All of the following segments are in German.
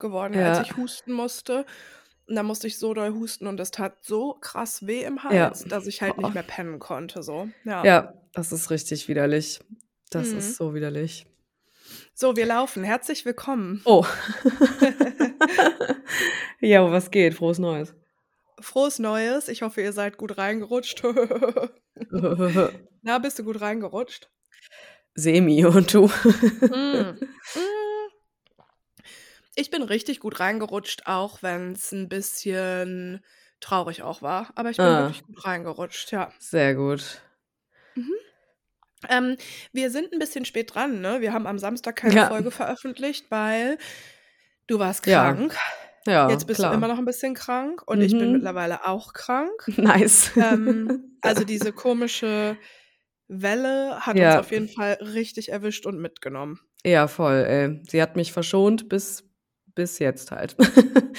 geworden, als Ja. ich husten musste. Und dann musste ich so doll husten und das tat so krass weh im Ja. Hals, dass ich halt Boah. nicht mehr pennen konnte, so. Ja. Ja, das ist richtig widerlich. Das Mhm. ist so widerlich. So, wir laufen. Herzlich willkommen. Oh. Ja, was geht? Frohes Neues. Frohes Neues. Ich hoffe, ihr seid gut reingerutscht. Na, bist du gut reingerutscht? Semi und du? Mm. Mm. Ich bin richtig gut reingerutscht, auch wenn es ein bisschen traurig auch war. Aber ich bin Ah. wirklich gut reingerutscht, ja. Sehr gut. Ähm, wir sind ein bisschen spät dran, ne? Wir haben am Samstag keine Ja. Folge veröffentlicht, weil du warst Ja. krank. Ja, Jetzt bist klar. du immer noch ein bisschen krank und ich bin Mhm. mittlerweile auch krank. Nice. Ähm, also diese komische Welle hat Ja. uns auf jeden Fall richtig erwischt und mitgenommen. Ja, voll, ey. Sie hat mich verschont bis, bis jetzt halt.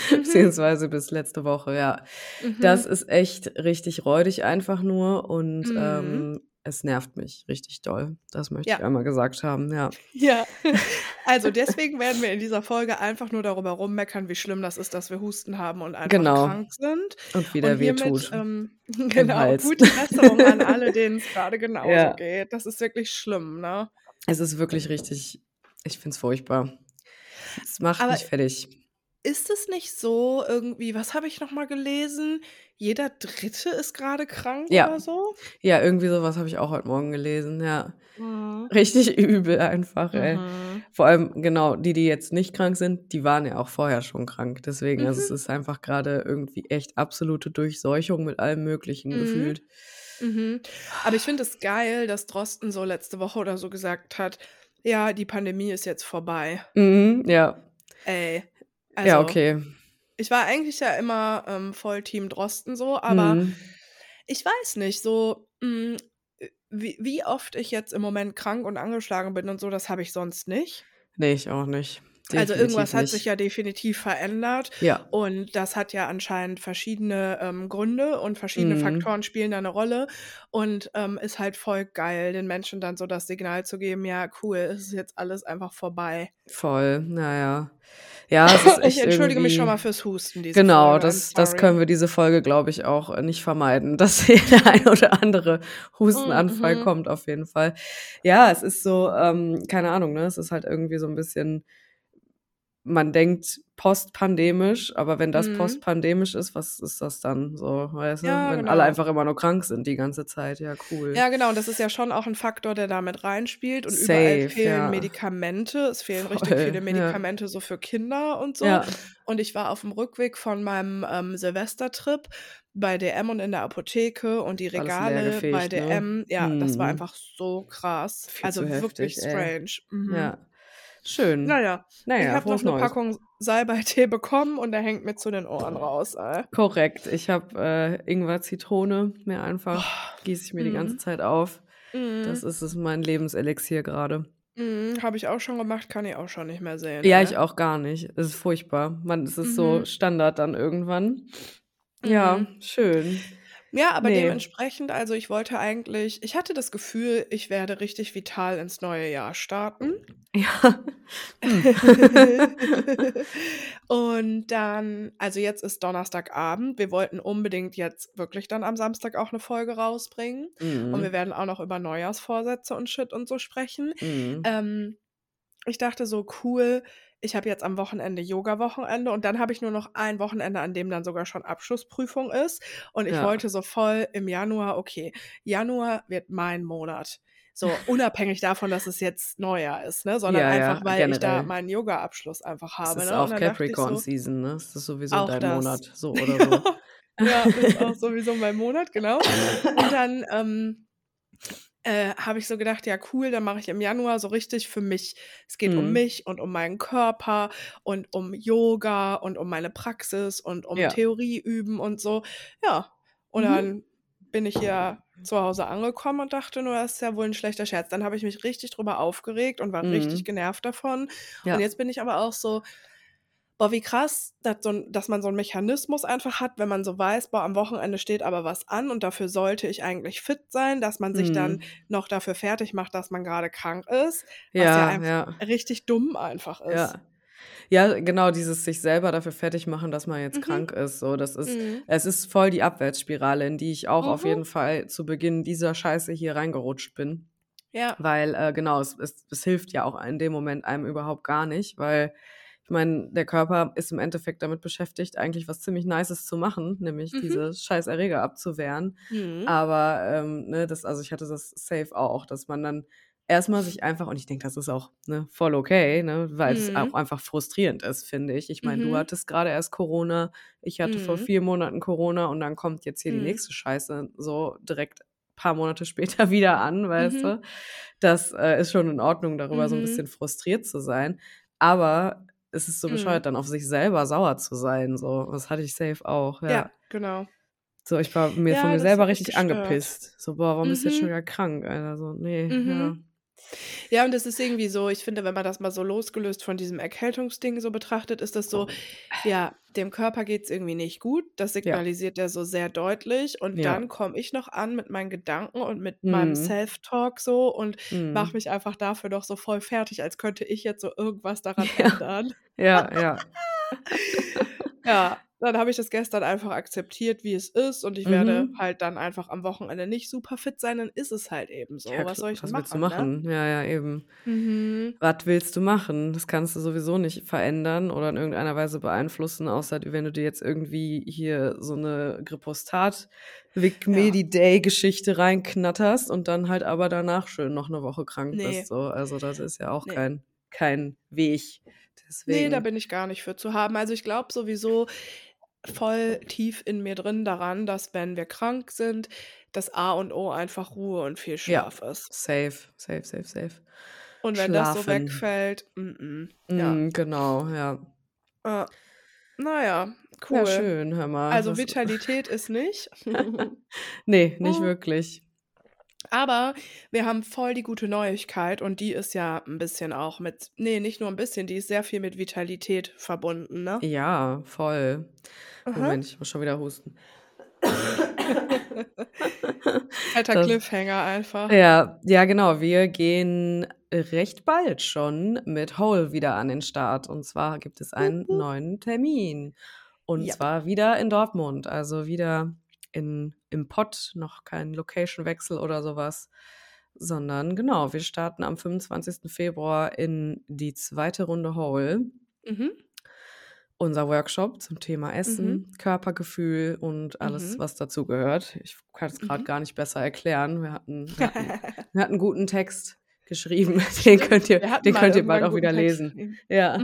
Mhm. Beziehungsweise bis letzte Woche, ja. Mhm. Das ist echt richtig räudig einfach nur und Mhm. ähm, es nervt mich richtig doll. Das möchte Ja. ich einmal gesagt haben, ja. Ja, also deswegen werden wir in dieser Folge einfach nur darüber rummeckern, wie schlimm das ist, dass wir Husten haben und einfach Genau. krank sind. Und wieder und hiermit, wehtut. ähm, genau, gute Besserung an alle, denen es gerade genauso Ja. geht. Das ist wirklich schlimm, ne? Es ist wirklich richtig, ich finde es furchtbar. Es macht Aber mich fertig. ist es nicht so irgendwie, was habe ich noch mal gelesen? Jeder Dritte ist gerade krank Ja. oder so? Ja, irgendwie sowas habe ich auch heute Morgen gelesen, ja. Mhm. Richtig übel einfach, ey. Mhm. Vor allem, genau, die, die jetzt nicht krank sind, die waren ja auch vorher schon krank. Deswegen, also es Mhm. ist einfach gerade irgendwie echt absolute Durchseuchung mit allem Möglichen Mhm. gefühlt. Mhm. Aber ich finde es geil, dass Drosten so letzte Woche oder so gesagt hat, ja, die Pandemie ist jetzt vorbei. Mhm, ja. Ey, also ja, okay. ich war eigentlich ja immer ähm, voll Team Drosten so, aber Mhm. ich weiß nicht, so mh, wie, wie oft ich jetzt im Moment krank und angeschlagen bin und so, das habe ich sonst nicht. Nee, ich auch nicht. Also Definitiv irgendwas hat sich ja definitiv verändert Ja. und das hat ja anscheinend verschiedene ähm, Gründe und verschiedene Mhm. Faktoren spielen da eine Rolle und ähm, ist halt voll geil, den Menschen dann so das Signal zu geben, ja cool, es ist jetzt alles einfach vorbei. Voll, naja. Ja, es ist Ich entschuldige mich irgendwie... schon mal fürs Husten Genau, Folge, das, das können wir diese Folge, glaube ich, auch nicht vermeiden, dass hier der ein oder andere Hustenanfall Mhm. kommt, auf jeden Fall. Ja, es ist so, ähm, keine Ahnung, ne? Es ist halt irgendwie so ein bisschen, man denkt postpandemisch, aber wenn das Mhm. postpandemisch ist, was ist das dann so, weißt du? Ja, Wenn genau. alle einfach immer nur krank sind die ganze Zeit, ja, cool. Ja, genau. Und das ist ja schon auch ein Faktor, der damit reinspielt. Und überall Safe, fehlen ja. Medikamente. Es fehlen richtig Voll, viele ja. Medikamente so für Kinder und so. Ja, Und ich war auf dem Rückweg von meinem ähm, Silvestertrip bei DM und in der Apotheke und die Regale bei leergefegt, ne? DM. Ja, das war Mhm. einfach so krass. Viel Also wirklich heftig, strange. Mhm. Ja, schön. Naja, ich Naja, habe noch eine Neues. Packung Salbeitee bekommen und der hängt mir zu den Ohren raus. Ey. Korrekt. Ich habe äh, Ingwer Zitrone mir einfach gieße ich mir die ganze Mhm. Zeit auf. Mhm. Das ist es mein Lebenselixier gerade. Mhm. Habe ich auch schon gemacht, kann ich auch schon nicht mehr sehen. Ja, ey. ich auch gar nicht. Es ist furchtbar. Man, es ist so Mhm. Standard dann irgendwann. Ja, Mhm. schön. Ja, aber Nee. dementsprechend, also ich wollte eigentlich, ich hatte das Gefühl, ich werde richtig vital ins neue Jahr starten. Ja. Hm. Und dann, also jetzt ist Donnerstagabend. Wir wollten unbedingt jetzt wirklich dann am Samstag auch eine Folge rausbringen. Und wir Mhm. werden auch noch über Neujahrsvorsätze und Shit und so sprechen. Mhm. Ähm, ich dachte so, cool, ich habe jetzt am Wochenende Yoga-Wochenende und dann habe ich nur noch ein Wochenende, an dem dann sogar schon Abschlussprüfung ist. Und ich Ja. wollte so voll im Januar, okay, Januar wird mein Monat. So, unabhängig davon, dass es jetzt Neujahr ist, ne? Sondern Ja, ja, einfach, weil ich da generell. meinen Yoga-Abschluss einfach habe. ist Ne? auch ich so, Capricorn-Season, ne? Es ist sowieso dein das. Monat, so oder so. Ja, das ist auch sowieso mein Monat, genau. Und dann ähm, äh, habe ich so gedacht, ja cool, dann mache ich im Januar so richtig für mich. Es geht um Mhm. mich und um meinen Körper und um Yoga und um meine Praxis und um Ja. Theorie üben und so. Ja, und Mhm. dann bin ich hier zu Hause angekommen und dachte nur, das ist ja wohl ein schlechter Scherz. Dann habe ich mich richtig drüber aufgeregt und war richtig Mhm. genervt davon. Ja. Und jetzt bin ich aber auch so, boah, wie krass, dass, so ein, dass man so einen Mechanismus einfach hat, wenn man so weiß, boah, am Wochenende steht aber was an und dafür sollte ich eigentlich fit sein, dass man sich dann Mhm. noch dafür fertig macht, dass man gerade krank ist, was ja Ja, einfach ja. richtig dumm einfach ist. Ja. Ja, genau, dieses sich selber dafür fertig machen, dass man jetzt Mhm. krank ist, so, das ist Mhm. es ist voll die Abwärtsspirale, in die ich auch auf Mhm. jeden Fall zu Beginn dieser Scheiße hier reingerutscht bin. Ja. Weil, äh, genau, es es es hilft ja auch in dem Moment einem überhaupt gar nicht, weil meine, der Körper ist im Endeffekt damit beschäftigt, eigentlich was ziemlich Nices zu machen, nämlich Mhm. diese scheiß Erreger abzuwehren. Mhm. Aber, ähm, ne, das also, ich hatte das safe auch, dass man dann erst mal sich einfach und ich denke, das ist auch, ne, voll okay, ne, weil es auch Mhm. einfach frustrierend ist, finde ich. Ich meine, du Mhm. hattest grade erst Corona, ich hatte vor Mhm. 4 Monaten Corona und dann kommt jetzt hier die Mhm. nächste Scheiße so direkt paar Monate später wieder an, weißt Mhm. du? Das, äh, ist schon in Ordnung, darüber so 'n Mhm. bisschen frustriert zu sein. Aber es ist so Mhm. bescheuert, dann auf sich selber sauer zu sein, so. Das hatte ich safe auch, ja. Ja, genau. So, ich war mir von Ja, mir das selber richtig gestört. angepisst. So: „Boah, warum bist du jetzt schon Mhm. wieder krank, Alter?“ So, ne, ja. Mhm. Ja, und das ist irgendwie so ich finde, wenn man das mal so losgelöst von diesem Erkältungsding so betrachtet, ist das so, ja, dem Körper geht's irgendwie nicht gut. Das Ja. signalisiert er so sehr deutlich. Und Ja. dann komme ich noch an mit meinen Gedanken und mit meinem Mhm. Self-Talk so und mache Mhm. mich einfach dafür doch so voll fertig, als könnte ich jetzt so irgendwas daran Ja. ändern. Ja, ja. Ja, dann habe ich das gestern einfach akzeptiert, wie es ist und ich werde Mhm. halt dann einfach am Wochenende nicht super fit sein, dann ist es halt eben so. Ja, Was soll ich was willst du machen, ne? machen? Ja, ja, eben. Mhm. Was willst du machen? Das kannst du sowieso nicht verändern oder in irgendeiner Weise beeinflussen, außer wenn du dir jetzt irgendwie hier so 'ne Gripostat Vic Ja. Medi-Day-Geschichte reinknatterst und dann halt aber danach schön noch 'ne Woche krank Ne. bist, so. Also, das ist ja auch Ne. kein kein Weg. Ne, da Deswegen bin ich gar nicht für zu haben. Also, ich glaube sowieso voll tief in mir drin daran, dass, wenn wir krank sind, das A und O einfach Ruhe und viel Ja, Schlaf ist. safe, safe, safe, safe. Und wenn das so Schlafen. wegfällt, mm-mm, ja. Mhm, genau, ja. Äh, na ja, Ja, cool. schön, hör mal. Also, Vitalität ist nicht. Ne, nicht Hm. wirklich. Aber wir haben voll die gute Neuigkeit und die ist ja 'n bisschen auch mit ne, nicht nur 'n bisschen, die ist sehr viel mit Vitalität verbunden, ne? Ja, voll. Aha. Moment, ich muss schon wieder husten. Fetter Das Cliffhanger einfach. Ja, ja, genau. Wir gehen recht bald schon mit Hole wieder an den Start. Und zwar gibt es einen wup. neuen Termin. Und Jap. zwar wieder in Dortmund, also wieder in im Pott, noch kein Location-Wechsel oder so was, sondern genau, wir starten am 25. Februar in die 2. Runde Hole. Mhm. Unser Workshop zum Thema Mhm. Essen, Körpergefühl und alles, Mhm. was dazugehört. Ich kann's grad Mhm. gar nicht besser erklären. Wir hatten wir hatten wir hatten 'n guten Text geschrieben. Den könnt ihr den mal könnt ihr bald auch wieder Text lesen. geschrieben. Ja.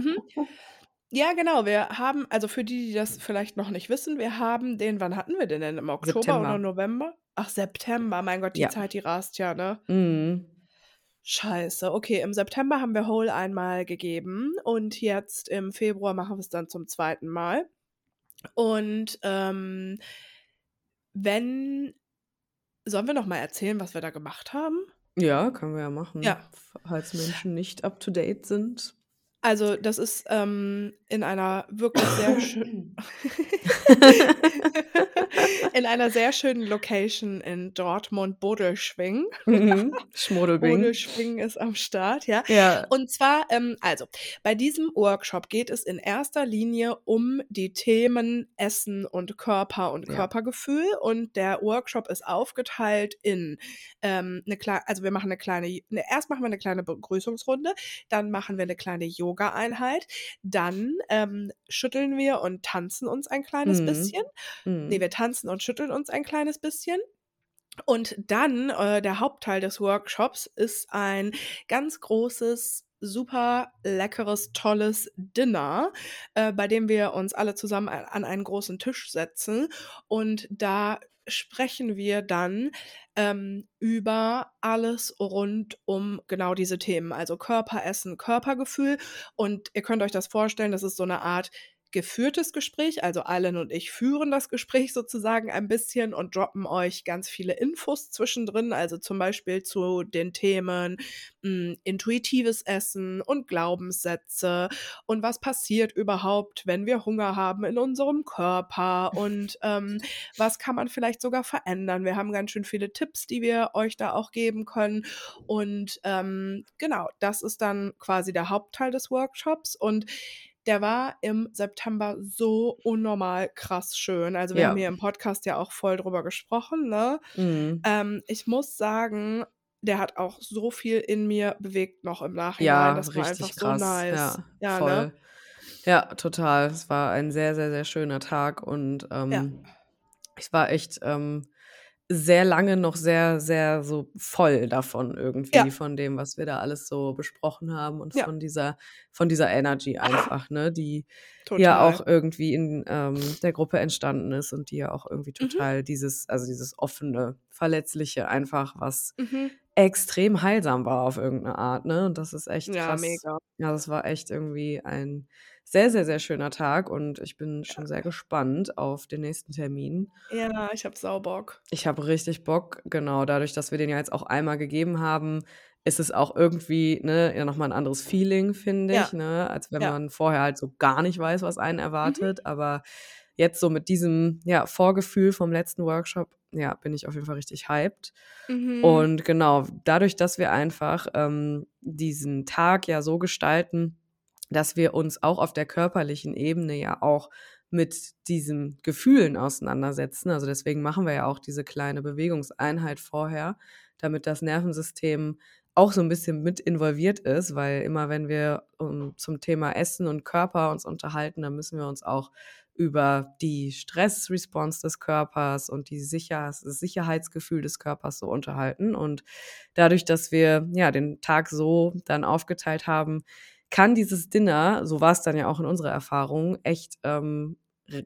Ja, genau, wir haben also, für die, die das vielleicht noch nicht wissen, wir haben den wann hatten wir den denn? Im Oktober oder September. November? Ach, September. Mein Gott, die Ja. Zeit, die rast ja, ne? Mhm. Scheiße. Okay, im September haben wir Hole einmal gegeben und jetzt im Februar machen wir's dann zum 2. Mal. Und, ähm, wenn sollen wir noch mal erzählen, was wir da gemacht haben? Ja, können wir ja machen, Ja. falls Menschen nicht up to date sind. Also, das ist, ähm, in einer wirklich sehr schön in einer sehr schönen Location in Dortmund, Bodelschwingh. Mhm. Schmodelbing. Bodelschwingh ist am Start, ja. Ja. Und zwar, ähm, also, bei diesem Workshop geht es in erster Linie um die Themen Essen und Körper und Ja. Körpergefühl. Und der Workshop ist aufgeteilt in, ähm, 'ne klei also, wir machen 'ne kleine ne, erst machen wir 'ne kleine Begrüßungsrunde, dann machen wir 'ne kleine Yogaeinheit, dann, ähm, schütteln wir und tanzen uns ein kleines Mhm. bisschen. Ne, Mhm. wir tanzen und schütteln uns ein kleines bisschen. Und dann, äh, der Hauptteil des Workshops ist ein ganz großes, super leckeres, tolles Dinner, äh, bei dem wir uns alle zusammen an einen großen Tisch setzen. Und da sprechen wir dann, ähm, über alles rund um genau diese Themen, also Körper, Essen, Körpergefühl. Und ihr könnt euch das vorstellen, das ist so 'ne Art geführtes Gespräch. Also Allen und ich führen das Gespräch sozusagen ein bisschen und droppen euch ganz viele Infos zwischendrin. Also zum Beispiel zu den Themen mh, hm, intuitives Essen und Glaubenssätze und was passiert überhaupt, wenn wir Hunger haben in unserem Körper und ähm, was kann man vielleicht sogar verändern. Wir haben ganz schön viele Tipps, die wir euch da auch geben können. Und ähm, genau, das ist dann quasi der Hauptteil des Workshops. Und der war im September so unnormal krass schön. Also wir Ja. haben hier im Podcast ja auch voll drüber gesprochen, ne? Mhm. Ähm, ich muss sagen, der hat auch so viel in mir bewegt noch im Nachhinein. Ja, Das war einfach richtig so krass. nice. Ja, Ja, ne? voll. Ja, total. Es war ein sehr, sehr, sehr schöner Tag und Ja. ähm, ich war echt ähm, sehr lange noch sehr, sehr so voll davon Ja. irgendwie, von dem, was wir da alles so besprochen haben und Ja. von dieser, von dieser Energy einfach, ne, die ja Total. auch irgendwie in ähm, der Gruppe entstanden ist und die ja auch irgendwie Mhm. total dieses, also dieses offene, verletzliche einfach, was Mhm. extrem heilsam war auf irgendeine Art, ne? Und das ist echt Ja, krass. mega. Ja, das war echt irgendwie ein sehr, sehr, sehr schöner Tag und ich bin Ja. schon sehr gespannt auf den nächsten Termin. Ja, ich habe Saubock. Ich habe richtig Bock, genau, dadurch, dass wir den ja jetzt auch einmal gegeben haben, ist es auch irgendwie, ne, ja nochmal ein anderes Feeling, finde Ja. ich, ne, als wenn Ja. man vorher halt so gar nicht weiß, was einen Mhm. erwartet. Aber jetzt so mit diesem, ja, Vorgefühl vom letzten Workshop, ja, bin ich auf jeden Fall richtig hyped. Mhm. Und genau, dadurch, dass wir einfach ähm, diesen Tag ja so gestalten, dass wir uns auch auf der körperlichen Ebene ja auch mit diesen Gefühlen auseinandersetzen. Also deswegen machen wir ja auch diese kleine Bewegungseinheit vorher, damit das Nervensystem auch so ein bisschen mit involviert ist, weil immer wenn wir um, zum Thema Essen und Körper uns unterhalten, dann müssen wir uns auch über die Stressresponse des Körpers und die Sicher das Sicherheitsgefühl des Körpers so unterhalten. Und dadurch, dass wir ja den Tag so dann aufgeteilt haben, kann dieses Dinner, so war es dann ja auch in unserer Erfahrung, echt ähm,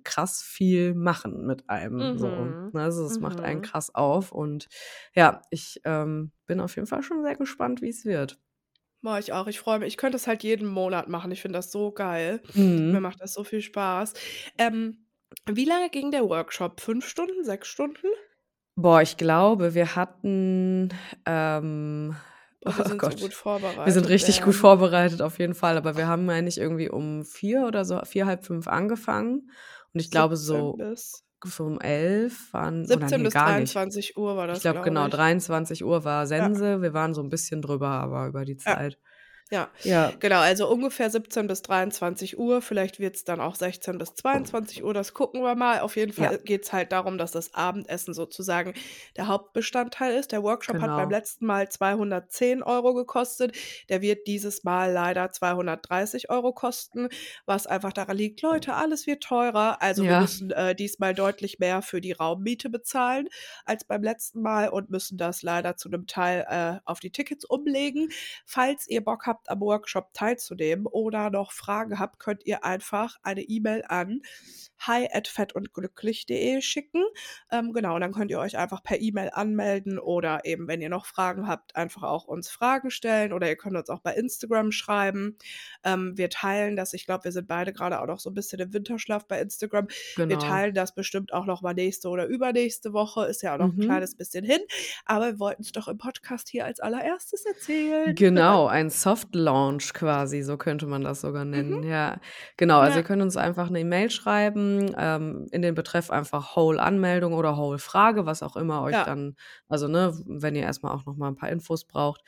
krass viel machen mit einem. So. Mhm. Ne? Also es macht einen Mhm. krass auf. Und ja, ich ähm, bin auf jeden Fall schon sehr gespannt, wie es wird. Boah, ich auch. Ich freue mich. Ich könnte es halt jeden Monat machen. Ich finde das so geil. Mir Mhm. macht das so viel Spaß. Ähm, wie lange ging der Workshop? Fünf Stunden? Sechs Stunden? Boah, ich glaube, wir hatten, ähm, Boah, wir oh sind so Gott, gut wir vorbereitet. sind richtig Wir gut vorbereitet auf jeden Fall, aber wir haben eigentlich irgendwie um vier oder so, vier, halb fünf angefangen. Und ich glaube, 17 so um elf waren, oder 17 nee, bis gar nicht. 23 Uhr war Ich das, glaube, glaube genau, ich. 23 Uhr war Ja, Sense. Wir waren so ein bisschen drüber, aber über die ja, Zeit. ja. Ja, Genau, also ungefähr 17 bis 23 Uhr. Vielleicht wird es dann auch 16 bis 22 Uhr. Das gucken wir mal. Auf jeden ja, Fall geht es halt darum, dass das Abendessen sozusagen der Hauptbestandteil ist. Der Workshop hat beim genau. letzten Mal 210 Euro gekostet. Der wird dieses Mal leider 230 Euro kosten, was einfach daran liegt, Leute, alles wird teurer. Also wir Ja, müssen äh, diesmal deutlich mehr für die Raummiete bezahlen als beim letzten Mal und müssen das leider zu einem Teil äh, auf die Tickets umlegen. Falls ihr Bock habt, am Workshop teilzunehmen oder noch Fragen habt, könnt ihr einfach eine E-Mail an hi at fettundglücklich.de schicken. Ähm, genau, und dann könnt ihr euch einfach per E-Mail anmelden oder eben, wenn ihr noch Fragen habt, einfach auch uns Fragen stellen oder ihr könnt uns auch bei Instagram schreiben. Ähm, wir teilen das, ich glaube, wir sind beide gerade auch noch so ein bisschen im Winterschlaf bei Instagram. Wir genau. teilen das bestimmt auch noch mal nächste oder übernächste Woche, ist ja auch noch ein Mhm. kleines bisschen hin, aber wir wollten es doch im Podcast hier als allererstes erzählen. Genau, ein Soft Launch quasi, so könnte man das sogar Mhm. nennen. Ja, genau. Also ihr Ja, könnt uns einfach eine E-Mail schreiben, ähm, in den Betreff einfach Whole Anmeldung oder Whole Frage, was auch immer euch ja, dann, also ne, wenn ihr erstmal auch noch mal ein paar Infos braucht.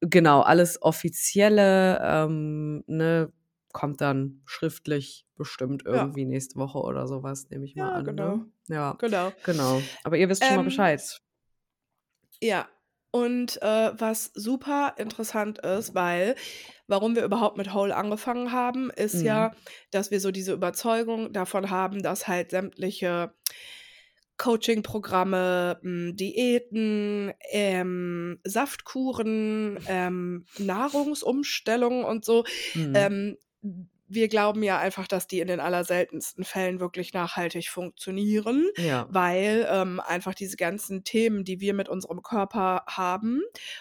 Genau, alles offizielle, ähm, ne, kommt dann schriftlich bestimmt ja, irgendwie nächste Woche oder sowas, nehme ich mal ja, an, genau, ne? Ja, genau. genau. Aber ihr wisst schon mal Ähm, Bescheid. ja, und äh, was super interessant ist, weil warum wir überhaupt mit Whole angefangen haben, ist Mhm. ja, dass wir so diese Überzeugung davon haben, dass halt sämtliche Coaching-Programme, hm, Diäten, ähm, Saftkuren, ähm, Nahrungsumstellungen und so, Mhm. ähm, wir glauben ja einfach, dass die in den allerseltensten Fällen wirklich nachhaltig funktionieren, Ja. weil ähm, einfach diese ganzen Themen, die wir mit unserem Körper haben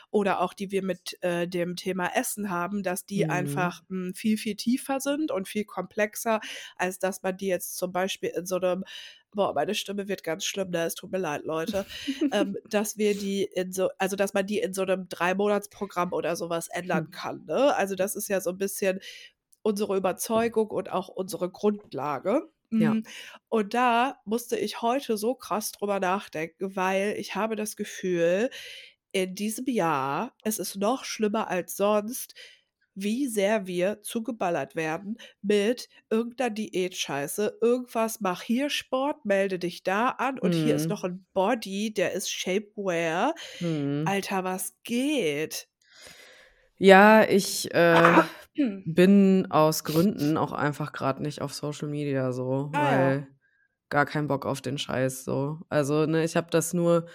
oder auch die wir mit äh, dem Thema Essen haben, dass die Mhm. einfach mh, viel, viel tiefer sind und viel komplexer, als dass man die jetzt zum Beispiel in so einem Boah, meine Stimme wird ganz schlimm, ne? Es tut mir leid, Leute. ähm, dass wir die in so, also dass man die in so einem Drei-Monats-Programm oder sowas ändern Hm. kann, ne? Also das ist ja so ein bisschen unsere Überzeugung und auch unsere Grundlage. Ja. Mm, Und da musste ich heute so krass drüber nachdenken, weil ich habe das Gefühl, in diesem Jahr, es ist noch schlimmer als sonst, wie sehr wir zugeballert werden mit irgendeiner Diätscheiße. Irgendwas, mach hier Sport, melde dich da an und hier ist Mhm. noch ein Body, der ist Shapewear. Mhm. Alter, was geht? Ja, ich äh, Ah, hm. bin aus Gründen auch einfach gerade nicht auf Social Media so, Ah ja. weil gar keinen Bock auf den Scheiß so. Also, ne, ich habe das nur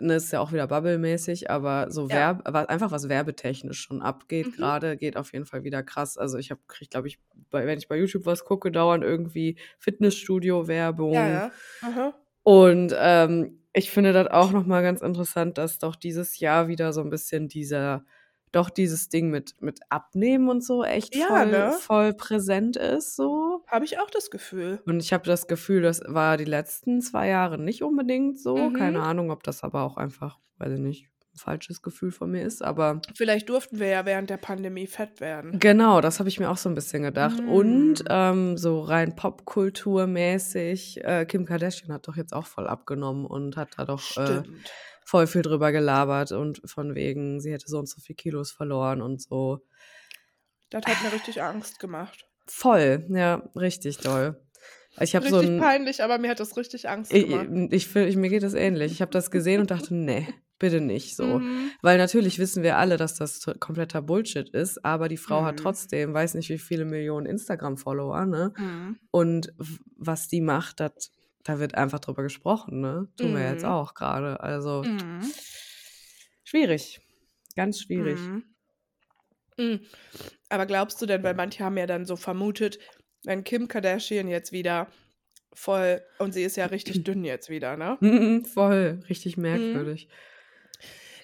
ne, ist ja auch wieder Bubble-mäßig, aber so Ja. Werb einfach was werbetechnisch schon abgeht Mhm. gerade, geht auf jeden Fall wieder krass. Also, ich habe kriege, glaube ich, bei wenn ich bei YouTube was gucke, dauernd irgendwie Fitnessstudio-Werbung. Ja, ja. Und ähm, ich finde das auch nochmal ganz interessant, dass doch dieses Jahr wieder so ein bisschen dieser, doch dieses Ding mit, mit Abnehmen und so echt Ja, voll, ne? voll präsent ist so. Habe ich auch das Gefühl. Und ich habe das Gefühl, das war die letzten zwei Jahre nicht unbedingt so. Keine Mhm. Ahnung, ob das aber auch einfach, weiß ich nicht, ein falsches Gefühl von mir ist. Aber Vielleicht durften wir ja während der Pandemie fett werden. Genau, das habe ich mir auch so ein bisschen gedacht. Und Mm. ähm, so rein Popkulturmäßig, äh, Kim Kardashian hat doch jetzt auch voll abgenommen und hat da doch äh, Stimmt. Voll viel drüber gelabert und von wegen, sie hätte so und so viel Kilos verloren und so. Das hat mir richtig Angst gemacht. Voll, ja, richtig doll. Ich habe so Richtig ein, peinlich, aber mir hat das richtig Angst ich, gemacht. ich, fühl- ich, mir geht das ähnlich. Ich habe das gesehen und dachte, nee, bitte nicht so. Mhm. Weil natürlich wissen wir alle, dass das kompletter Bullshit ist, aber die Frau hat Mhm. trotzdem, weiß nicht wie viele Millionen Instagram-Follower, ne? Mhm. Und was die macht, dat, da wird einfach drüber gesprochen, ne? Tun wir jetzt Mhm. auch gerade. Also Mhm. schwierig. Ganz schwierig. Mhm. Mhm. Aber glaubst du denn, weil manche haben ja dann so vermutet, wenn Kim Kardashian jetzt wieder voll, und sie ist ja richtig dünn jetzt wieder, ne? Mhm, voll, richtig Mhm. merkwürdig.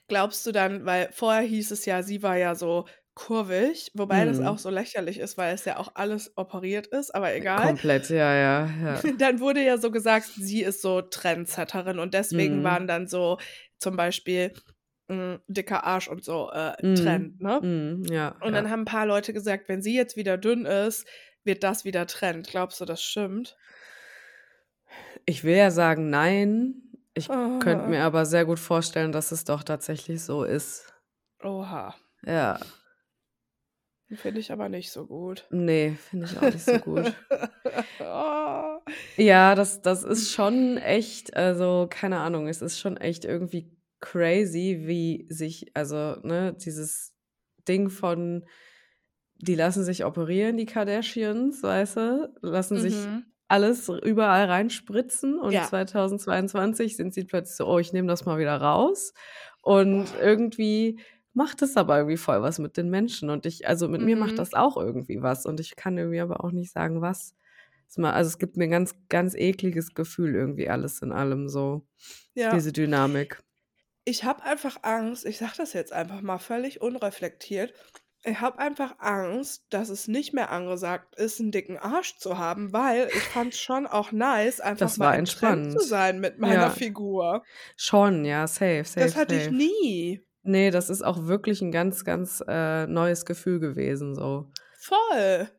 Glaubst du dann, weil vorher hieß es ja, sie war ja so kurvig, wobei das Mhm. auch so lächerlich ist, weil es ja auch alles operiert ist, aber egal. Komplett, ja, ja, ja. Dann wurde ja so gesagt, sie ist so Trendsetterin und deswegen Mhm. waren dann so zum Beispiel mh, dicker Arsch und so äh, Mhm. Trend, ne? Mhm, ja, Und dann ja. haben ein paar Leute gesagt, wenn sie jetzt wieder dünn ist, wird das wieder Trend. Glaubst du, das stimmt? Ich will ja sagen, nein. Ich könnte Ah. mir aber sehr gut vorstellen, dass es doch tatsächlich so ist. Oha. Ja. Finde ich aber nicht so gut. Nee, finde ich auch nicht so gut. oh. Ja, das, das ist schon echt, also keine Ahnung, es ist schon echt irgendwie crazy, wie sich, also, ne, dieses Ding von, die lassen sich operieren, die Kardashians, weißt du, lassen sich Mhm. alles überall reinspritzen und Ja. 2022 sind sie plötzlich so, oh, ich nehme das mal wieder raus. Und irgendwie macht es aber irgendwie voll was mit den Menschen. Und ich, also mit mir macht Mhm. das auch irgendwie was. Und ich kann irgendwie aber auch nicht sagen, was. Also es gibt mir ein ganz, ganz ekliges Gefühl irgendwie alles in allem so. Ja. Diese Dynamik. Ich habe einfach Angst, ich sage das jetzt einfach mal völlig unreflektiert. Ich habe einfach Angst, dass es nicht mehr angesagt ist, einen dicken Arsch zu haben, weil ich fand es schon auch nice, einfach Das mal Trend zu sein mit meiner Ja. Figur. Schon, ja, safe, safe, Das hatte ich safe. nie. Nee, das ist auch wirklich ein ganz, ganz äh, neues Gefühl gewesen, so. Voll.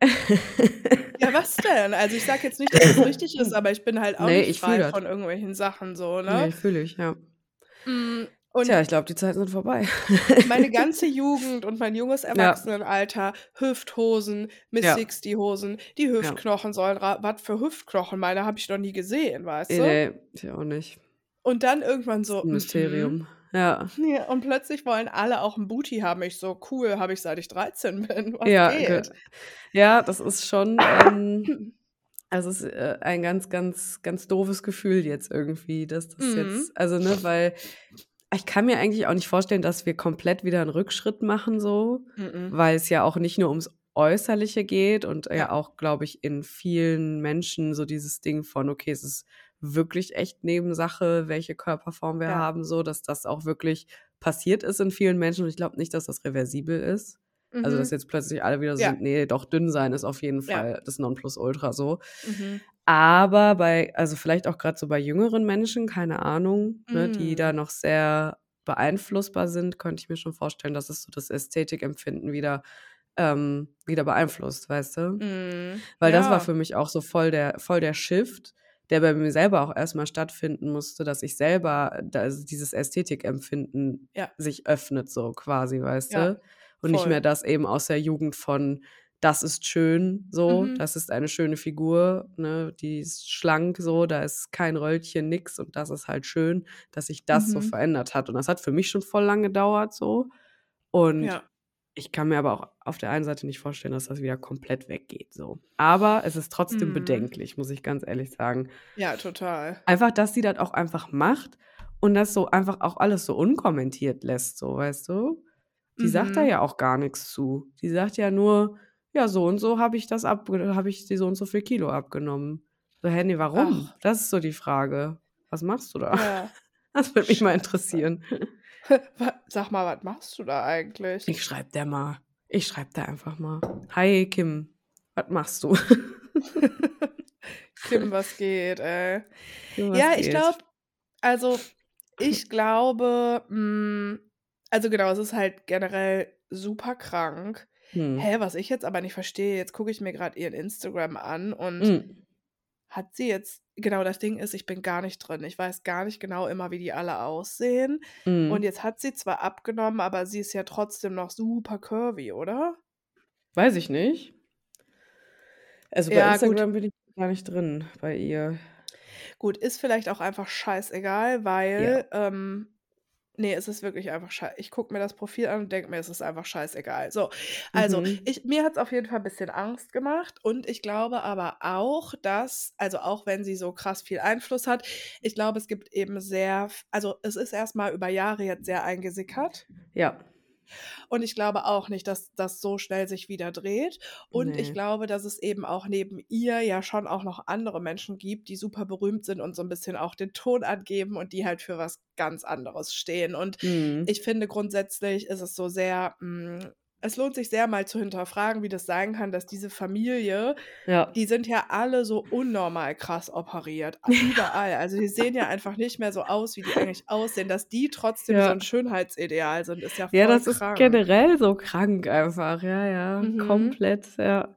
Ja, was denn? Also ich sage jetzt nicht, dass es richtig ist, aber ich bin halt auch Nee, nicht frei das. von irgendwelchen Sachen so, Nee, ne? fühle ich, ja. Mm, Und Tja, ich glaube, die Zeiten sind vorbei. meine ganze Jugend und mein junges Ja. Erwachsenenalter, Hüfthosen, Miss Ja. 60 Hosen, die Ja. Hüftknochen sollen, ra- was für Hüftknochen, meine habe ich noch nie gesehen, weißt du? Nee, ich auch nicht. Und dann irgendwann Das so, ein mhm. Mysterium. Ja. Ja, und plötzlich wollen alle auch ein Booty haben. Ich so, cool, habe ich seit ich 13 bin. Was Ja, ge geht? ja, das ist schon, ähm, also es ist äh, ein ganz, ganz, ganz doofes Gefühl jetzt irgendwie, dass das Mhm. jetzt, also ne, weil ich kann mir eigentlich auch nicht vorstellen, dass wir komplett wieder einen Rückschritt machen so, Mhm. weil es ja auch nicht nur ums Äußerliche geht und Ja. auch, glaube ich, in vielen Menschen so dieses Ding von, okay, es ist wirklich echt Nebensache, welche Körperform wir Ja. haben, so, dass das auch wirklich passiert ist in vielen Menschen und ich glaube nicht, dass das reversibel ist. Also, dass Mhm. jetzt plötzlich alle wieder so Ja. sind, nee, doch dünn sein ist auf jeden Ja. Fall das Nonplusultra so. Mhm. Aber bei also, vielleicht auch gerade so bei jüngeren Menschen, keine Ahnung, ne, die da Mm. noch sehr beeinflussbar sind, könnte ich mir schon vorstellen, dass es so das Ästhetikempfinden wieder ähm, wieder beeinflusst, weißt du? Mhm. Weil das war Ja. für mich auch so voll der voll der Shift, der bei mir selber auch erst mal stattfinden musste, dass ich selber also, dieses Ästhetikempfinden Ja. sich öffnet so quasi, weißt Ja, du? Und nicht voll. mehr das eben aus der Jugend von: „Das ist schön so, Mhm. das ist eine schöne Figur, ne, die ist schlank so, da ist kein Röllchen, nix und das ist halt schön“, dass sich das so Mhm. verändert hat. Und das hat für mich schon voll lang gedauert so. Und Ja. Ich kann mir aber auch auf der einen Seite nicht vorstellen, dass das wieder komplett weggeht so. Aber es ist trotzdem Mhm. bedenklich, muss ich ganz ehrlich sagen. Ja, total. Einfach, dass sie das auch einfach macht und das so einfach auch alles so unkommentiert lässt so, weißt du? Die sagt da Mhm. ja auch gar nix zu. Die sagt ja nur: „Ja, so und so habe ich das ab habe ich die so und so viel Kilo abgenommen.“ So, hä, warum? Ach. Das ist so die Frage. Was machst du da? Ja. Das würde mich mal interessieren. Sag mal, was machst du da eigentlich? Ich schreibe der mal. Ich schreibe der einfach mal: „Hi Kim, was machst du?“ Kim, was geht, ey? Ja, was Ja, ich glaube also, ich glaube, hm also, genau, es ist halt generell super krank. Mhm. Hä, was ich jetzt aber nicht verstehe, jetzt gucke ich mir grad ihren Instagram an und Mhm. Hat sie jetzt genau, das Ding ist, ich bin gar nicht drin. Ich weiß gar nicht genau immer, wie die alle aussehen. Und Mhm. jetzt hat sie zwar abgenommen, aber sie ist ja trotzdem noch super curvy, oder? Weiß ich nicht. Also, bei Ja, gut. Instagram bin ich gar nicht drin bei ihr. Gut, ist vielleicht auch einfach scheißegal, Ja. weil, ähm ne, es ist wirklich einfach schei ich gucke mir das Profil an und denke mir, es ist einfach scheißegal. So, also, Mhm. ich mir hat's auf jeden Fall bisschen Angst gemacht und ich glaube aber auch, dass also, auch wenn sie so krass viel Einfluss hat, ich glaube, es gibt eben sehr also, es ist erst mal über Jahre jetzt sehr eingesickert. Ja. Und ich glaube auch nicht, dass das so schnell sich wieder dreht. Und ich Ne. glaube, dass es eben auch neben ihr ja schon auch noch andere Menschen gibt, die super berühmt sind und so 'n bisschen auch den Ton angeben und die halt für was ganz anderes stehen. Und Mhm. ich finde, grundsätzlich ist es so sehr hm, es lohnt sich sehr, mal zu hinterfragen, wie das sein kann, dass diese Familie Ja. die sind ja alle so unnormal krass operiert, überall. Also, die sehen ja einfach nicht mehr so aus, wie die eigentlich aussehen. Dass die trotzdem so Ja. 'n Schönheitsideal sind, ist ja Ja, voll das ist krank. generell so krank einfach. Ja, ja, Mhm. komplett, ja.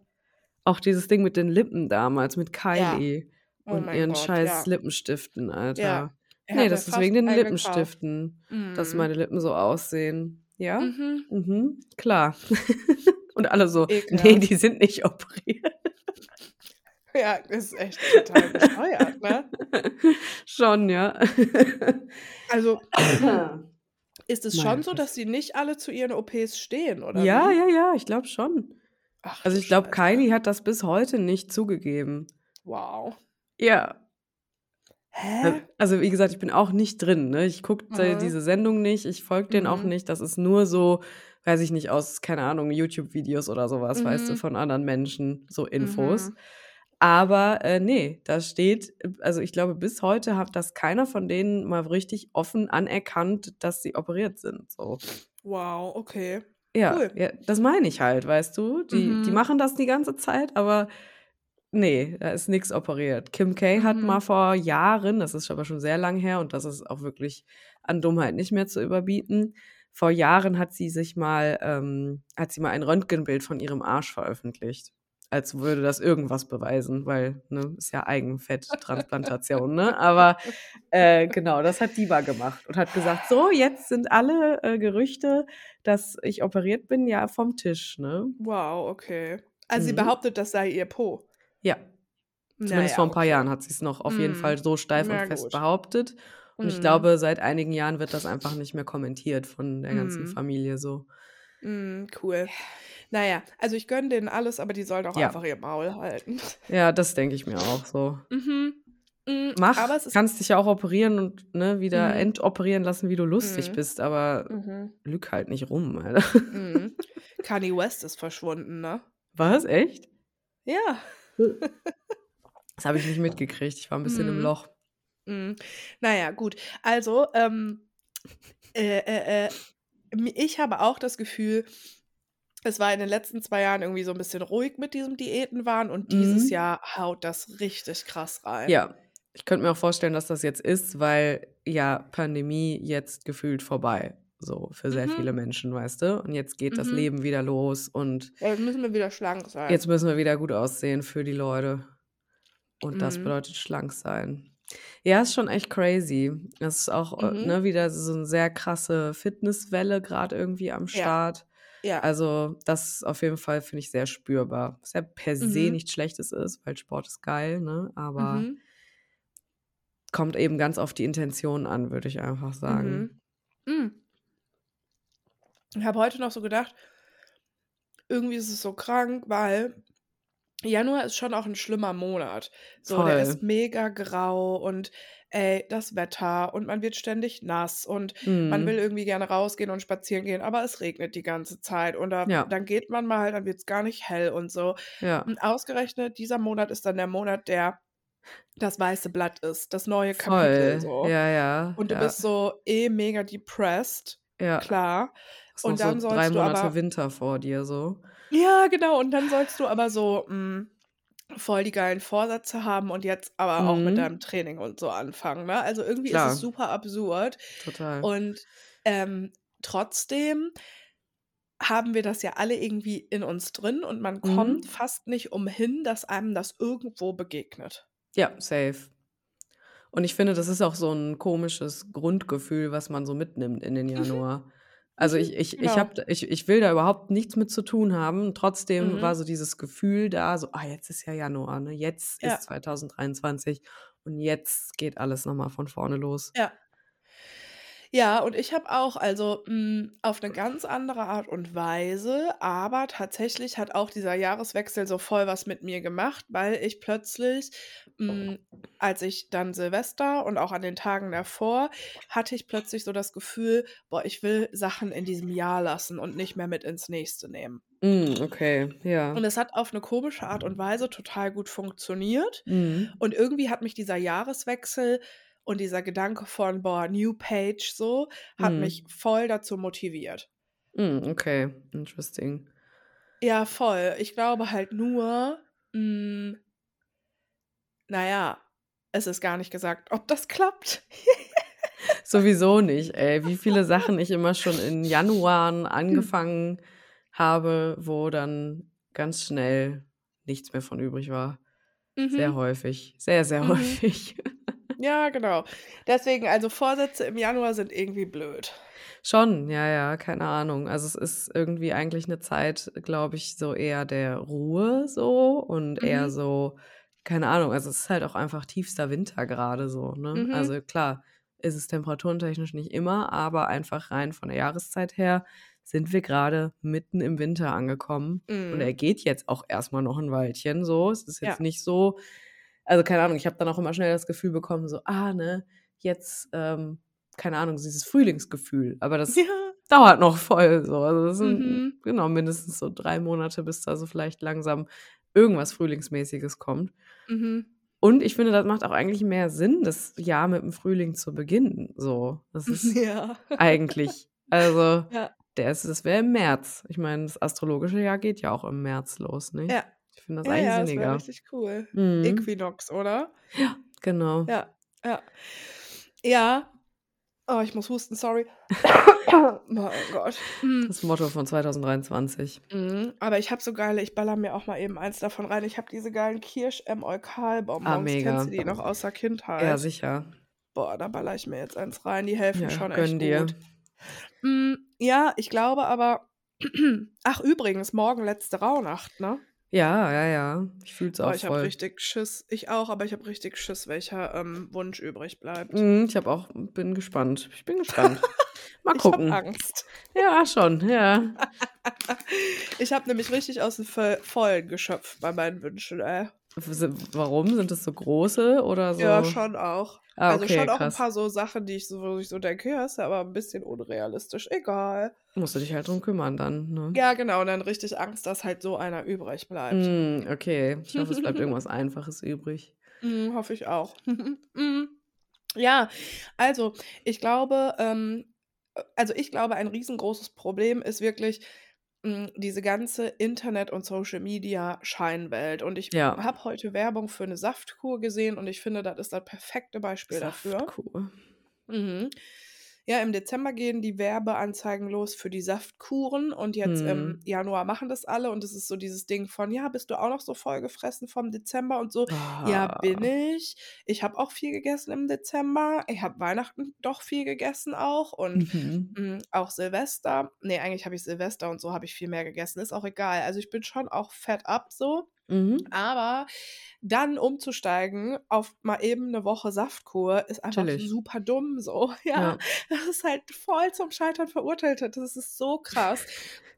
Auch dieses Ding mit den Lippen damals mit Ja. Kylie Oh und ihren Gott, scheiß ja. Lippenstiften, Ja. Alter. Er Ne, hat das ist wegen den einen gekauft. Lippenstiften, dass Mhm. meine Lippen so aussehen. Ja? Mhm. Mhm, klar. Und alle so: „Ne, Ekelhaft. die sind nicht operiert.“ Ja, ist echt total bescheuert, ne? Schon, ja. Also, ist es Na schon so, dass sie nicht alle zu ihren OPs stehen, oder Ja, wie? ja, ja, ich glaube schon. Ach Also, ich glaube. Kylie hat das bis heute nicht zugegeben. Wow. Ja. Hä? also, wie gesagt, ich bin auch nicht drin, ne? Ich gucke Mhm. diese Sendung nicht, ich folge denen auch Mhm. nicht. Das ist nur so, weiß ich nicht, aus, keine Ahnung, YouTube-Videos oder so was, weißt du, Mhm. von anderen Menschen, so Infos. Mhm. Aber, äh, ne, da steht also, ich glaube, bis heute hat das keiner von denen mal richtig offen anerkannt, dass sie operiert sind, so. Wow, okay. Ja, Cool. ja, das meine ich halt, weißt du? Die die Mhm. machen das die ganze Zeit, aber ne, da ist nix operiert. Kim K hat mal Mhm. vor Jahren, das ist aber schon sehr lang her und das ist auch wirklich an Dummheit nicht mehr zu überbieten. Vor Jahren hat sie sich mal ähm, hat sie mal ein Röntgenbild von ihrem Arsch veröffentlicht, als würde das irgendwas beweisen, weil, ne, ist ja Eigenfetttransplantation, ne? Aber, äh, genau, das hat die mal gemacht und hat gesagt: „So, jetzt sind alle, äh, Gerüchte, dass ich operiert bin, ja, vom Tisch“, ne? Wow, okay. Also, sie Mhm. behauptet, das sei ihr Po? Ja. Zumindest vor ja, 'n paar okay. Jahren hat sie's noch auf jeden Fall Mhm. so steif und Na fest gut. behauptet. Und ich Mhm. glaube, seit einigen Jahren wird das einfach nicht mehr kommentiert von der ganzen Mhm. Familie so. Mhm, cool. Na ja, also, ich gönne denen alles, aber die sollen auch Ja. einfach ihr Maul halten. Ja, das denke ich mir auch so. Mhm. Hm, Mach, aber es kannst dich ja auch operieren und, ne, wieder Mhm. entoperieren lassen, wie du lustig Mhm. bist, aber Mhm. lüg halt nicht rum, Alter. Mhm. Kanye West ist verschwunden, ne? Was? Echt? Ja. Das habe ich nicht mitgekriegt. Ich war ein bisschen im Mhm. Loch. Mhm. Na ja, gut. Also, ähm, äh, äh, äh, ich habe auch das Gefühl, es war in den letzten 2 Jahren irgendwie so 'n bisschen ruhig mit diesem Diätenwahn und dieses Mhm. Jahr haut das richtig krass rein. Ja, ich könnte mir auch vorstellen, dass das jetzt ist, weil ja Pandemie jetzt gefühlt vorbei, so für sehr viele Mhm. Menschen, weißt du? Und jetzt geht das Mhm. Leben wieder los und Ja, jetzt müssen wir wieder schlank sein. jetzt müssen wir wieder gut aussehen für die Leute. Und das Mhm. bedeutet schlank sein. Ja, ist schon echt crazy. Es ist auch, äh, Mhm. ne, wieder so 'ne sehr krasse Fitnesswelle grad irgendwie am Ja. Start. Ja. Also, das auf jeden Fall finde ich sehr spürbar. Was ja per se Mhm. nichts Schlechtes ist, weil Sport ist geil, ne? Aber Mhm. kommt eben ganz auf die Intention an, würde ich einfach sagen. Mhm. Ich habe heute noch so gedacht irgendwie ist es so krank, weil Januar ist schon auch 'n schlimmer Monat. So, der ist Voll. mega grau und, ey, das Wetter und man wird ständig nass und man will Mhm. irgendwie gerne rausgehen und spazieren gehen, aber es regnet die ganze Zeit und da Ja. dann geht man mal, dann wird's gar nicht hell und so. Ja. Und ausgerechnet dieser Monat ist dann der Monat, der das weiße Blatt ist, das neue Voll. Kapitel so. Ja, ja, Und du ja. bist so eh mega depressed, Ja. klar. Hast Und so dann 3 sollst du Monate aber Winter vor dir so. Ja, genau. Und dann sollst du aber so, hm, voll die geilen Vorsätze haben und jetzt aber auch mit Mhm. deinem Training und so anfangen, ne? Also, irgendwie ist Klar. es super absurd. Total. Und, ähm, trotzdem haben wir das ja alle irgendwie in uns drin und man kommt Mhm. fast nicht umhin, dass einem das irgendwo begegnet. Ja, safe. Und ich finde, das ist auch so 'n komisches Grundgefühl, was man so mitnimmt in den Mhm. Januar. Mhm. Ich ich ich Genau. habe ich ich will da überhaupt nichts mit zu tun haben. Trotzdem war Mhm. so dieses Gefühl da, so: „Ah, jetzt ist ja Januar, ne? Jetzt Ja. ist 2023 und jetzt geht alles noch mal von vorne los.“ Ja. Ja, und ich habe auch also, hm, auf 'ne ganz andere Art und Weise, aber tatsächlich hat auch dieser Jahreswechsel so voll was mit mir gemacht, weil ich plötzlich, hm, als ich dann Silvester und auch an den Tagen davor, hatte ich plötzlich so das Gefühl: „Boah, ich will Sachen in diesem Jahr lassen und nicht mehr mit ins nächste nehmen.“ Hm, okay, ja. Und es hat auf 'ne komische Art und Weise total gut funktioniert. Mhm. Und irgendwie hat mich dieser Jahreswechsel und dieser Gedanke von: „Boah, New Page“ so, hat mich Mhm. voll dazu motiviert. Hm, okay, interesting. Ja, voll. Ich glaube halt nur, hm na ja, es ist gar nicht gesagt, ob das klappt. Sowieso nicht, ey. Wie viele Sachen ich immer schon in Januaren angefangen habe, wo dann ganz schnell nichts mehr von übrig war. Sehr Mhm. häufig. Sehr, sehr Mhm. häufig. Ja, genau. Deswegen, also, Vorsätze im Januar sind irgendwie blöd. Schon, ja, ja, keine Ahnung. Also, es ist irgendwie eigentlich 'ne Zeit, glaube ich, so eher der Ruhe so und eher Mhm. so keine Ahnung, also, es ist halt auch einfach tiefster Winter grade so, ne? Mhm. Also, klar ist es temperaturentechnisch nicht immer, aber einfach rein von der Jahreszeit her sind wir grade mitten im Winter angekommen und er Mhm. geht jetzt auch erst mal noch 'n Weilchen so. Es ist jetzt Ja. nicht so also, keine Ahnung, ich habe dann auch immer schnell das Gefühl bekommen, so: „Ah, ne, jetzt, ähm“ keine Ahnung, dieses Frühlingsgefühl, aber das Ja. dauert noch voll so. Also, das sind Mhm. genau, mindestens so 3 Monate, bis da so vielleicht langsam irgendwas Frühlingsmäßiges kommt. Mhm. Und ich finde, das macht auch eigentlich mehr Sinn, das Jahr mit dem Frühling zu beginnen, so. Das ist Ja. eigentlich also, Ja. der ist das wäre im März. Ich meine, das astrologische Jahr geht ja auch im März los, nicht? Ja. Ich finde das Ja, eigentlich ja, sinniger. richtig cool. Mhm. Äquinox, oder? Ja, genau. Ja, ja. Ja. Oh, ich muss husten, sorry. Oh Gott. Hm. Das Motto von 2023. Mhm, aber ich habe so geile ich ballere mir auch mal eben eins davon rein. Ich habe diese geilen Kirsch M Ah, Eukal-Bonbons. mega. Kennst du die noch aus der Ja, Kindheit? sicher. Boah, da ballere ich mir jetzt eins rein. Die helfen Ja, schon echt dir. gut. Hm, ja, ich glaube aber ach übrigens, morgen letzte Rauhnacht, ne? Ja, ja, ja. Ich fühle es Boah, auch ich habe voll. richtig Schiss. Ich auch, aber ich habe richtig Schiss, welcher, ähm, Wunsch übrig bleibt. Mhm, ich habe auch bin gespannt. Ich bin gespannt. Mal Ich habe gucken. Angst. Ja, schon, ja. Ich habe nämlich richtig aus dem Voll Vollen geschöpft bei meinen Wünschen, ey. Warum? Sind das so große oder Ja, so schon auch. Ah, Also, okay, schon auch 'n krass. paar so Sachen, die ich so wo ich so denke: „Ja, ist ja aber 'n bisschen unrealistisch.“ Egal. Musst du dich halt drum kümmern dann, ne? Ja, genau, und dann richtig Angst, dass halt so einer übrig bleibt. Hm, okay. Ich hoffe, es bleibt irgendwas Einfaches übrig. Mhm, hoffe ich auch. Mhm. Ja, also, ich glaube, ähm äh, also, ich glaube, ein riesengroßes Problem ist wirklich, hm, diese ganze Internet und Social-Media-Scheinwelt. Und ich Ja. habe heute Werbung für 'ne Saftkur gesehen und ich finde, das ist das perfekte Beispiel dafür. Saftkur. Mhm. Ja, im Dezember gehen die Werbeanzeigen los für die Saftkuren und jetzt im Mhm. Januar machen das alle und das ist so dieses Ding von: „Ja, bist du auch noch so vollgefressen vom Dezember und so?“ Ja, bin Ah. ich. Ich habe auch viel gegessen im Dezember. Ich habe Weihnachten doch viel gegessen auch und, Mhm. hm, auch Silvester. Ne, eigentlich habe ich Silvester und so habe ich viel mehr gegessen, ist auch egal. Also, ich bin schon auch fett up so. Mhm. Aber dann umzusteigen auf mal eben 'ne Woche Saftkur ist einfach Chillig. super dumm so. Ja, Ja. das ist halt voll zum Scheitern verurteilt. Das ist so krass.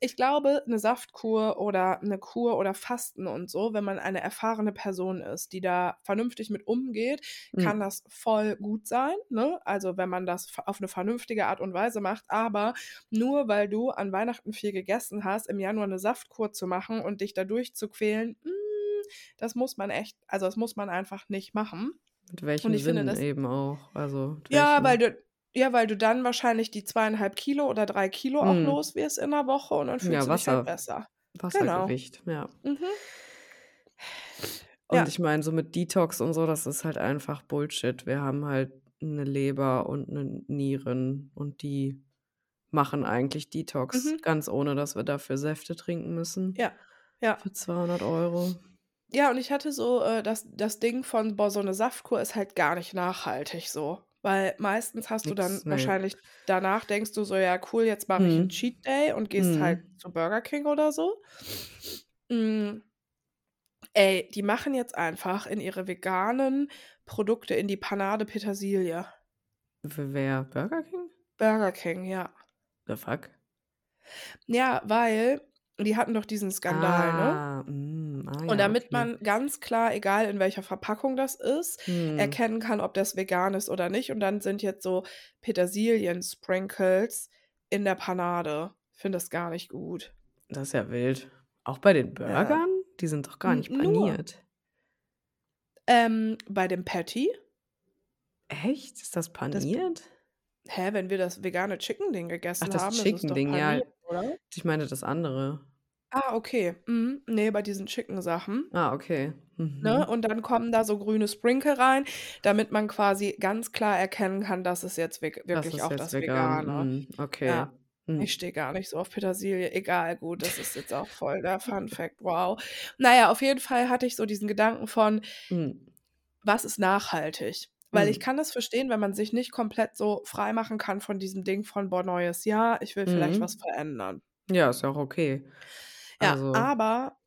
Ich glaube, 'ne Saftkur oder 'ne Kur oder Fasten und so, wenn man eine erfahrene Person ist, die da vernünftig mit umgeht, kann Mhm. das voll gut sein, ne? Also, wenn man das auf 'ne vernünftige Art und Weise macht. Aber nur weil du an Weihnachten viel gegessen hast, im Januar 'ne Saftkur zu machen und dich da durchzuquälen, hm, das muss man echt also, das muss man einfach nicht machen. Mit Und welchem ich finde Sinn das eben auch? Also, Ja, weil du ja, weil du dann wahrscheinlich die 2,5 Kilo oder 3 Kilo auch Mhm. los wirst in 'ner Woche und dann fühlst Ja, du dich halt Wasser besser. Genau. Wassergewicht, ja. Mhm. Und Ja. ich meine, so mit Detox und so, das ist halt einfach Bullshit. Wir haben halt 'ne Leber und 'ne Nieren und die machen eigentlich Detox, Mhm. ganz ohne, dass wir dafür Säfte trinken müssen Ja, ja. für 200 €. Ja, und ich hatte so, äh, das das Ding von: „Boah, so 'ne Saftkur ist halt gar nicht nachhaltig so.“ Weil meistens hast du dann Nix, ne. wahrscheinlich danach denkst du so: „Ja, cool, jetzt mache ich 'n Mhm. Cheat Day“ und gehst halt Mhm. zu Burger King oder so. Hm. Ey, die machen jetzt einfach in ihre veganen Produkte in die Panade Petersilie. Wer? Burger King? Burger King, ja. The fuck? Ja, weil die hatten doch diesen Skandal, ne? Ah, hm, Und ja, damit okay. man ganz klar, egal in welcher Verpackung das ist, Mhm. erkennen kann, ob das vegan ist oder nicht. Und dann sind jetzt so Petersilien-Sprinkles in der Panade. Finde das gar nicht gut. Das ist ja wild. Auch bei den Ja. Burgern? Die sind doch gar nicht paniert. Ähm, bei dem Patty Echt? Ist das das paniert? hä, wenn wir das vegane Chicken-Ding Ach, gegessen das haben, ist es doch Chicken-Ding, ja. oder? Ich meine das andere. Ah, okay. Mhm. Ne, bei diesen Chicken-Sachen. Ah, okay. Ne? Mhm. Und dann kommen da so grüne Sprinkle rein, damit man quasi ganz klar erkennen kann, das ist jetzt veg Das wirklich ist auch jetzt das vegan. Vegane. Mhm, okay. Ja. Ich Mhm. stehe gar nicht so auf Petersilie. Egal, gut, das ist jetzt auch voll der Fun Fact, wow. Na ja, auf jeden Fall hatte ich so diesen Gedanken von Mhm. was ist nachhaltig? Weil ich Mhm. kann das verstehen, wenn man sich nicht komplett so freimachen kann von diesem Ding von: „Boah, neues Jahr, ich will vielleicht was Mhm. verändern.“ Ja, ist ja auch okay. Ja, Also aber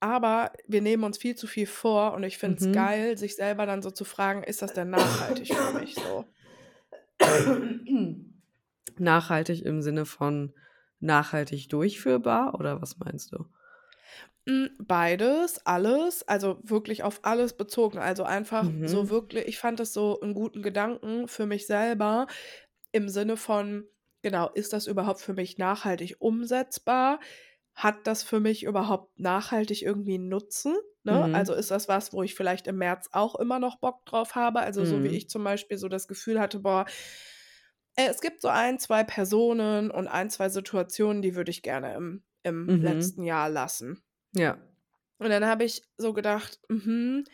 aber wir nehmen uns viel zu viel vor und ich finde es Mhm. geil, sich selber dann so zu fragen: „Ist das denn nachhaltig für mich so?“ Nachhaltig im Sinne von nachhaltig durchführbar oder was meinst du? Hm, beides, alles, also wirklich auf alles bezogen. Also einfach so Mhm. wirkli ich fand das so 'n guten Gedanken für mich selber im Sinne von, genau, ist das überhaupt für mich nachhaltig umsetzbar? Hat das für mich überhaupt nachhaltig irgendwie 'n Nutzen, ne? Also, Mhm. ist das was, wo ich vielleicht im März auch immer noch Bock drauf habe? Also, so wie Mhm. ich zum Beispiel so das Gefühl hatte: „Boah, äh, es gibt so 1, 2 Personen und 1, 2 Situationen, die würde ich gerne im im Mhm. letzten Jahr lassen.“ Ja. Und dann habe ich so gedacht: „Mhm“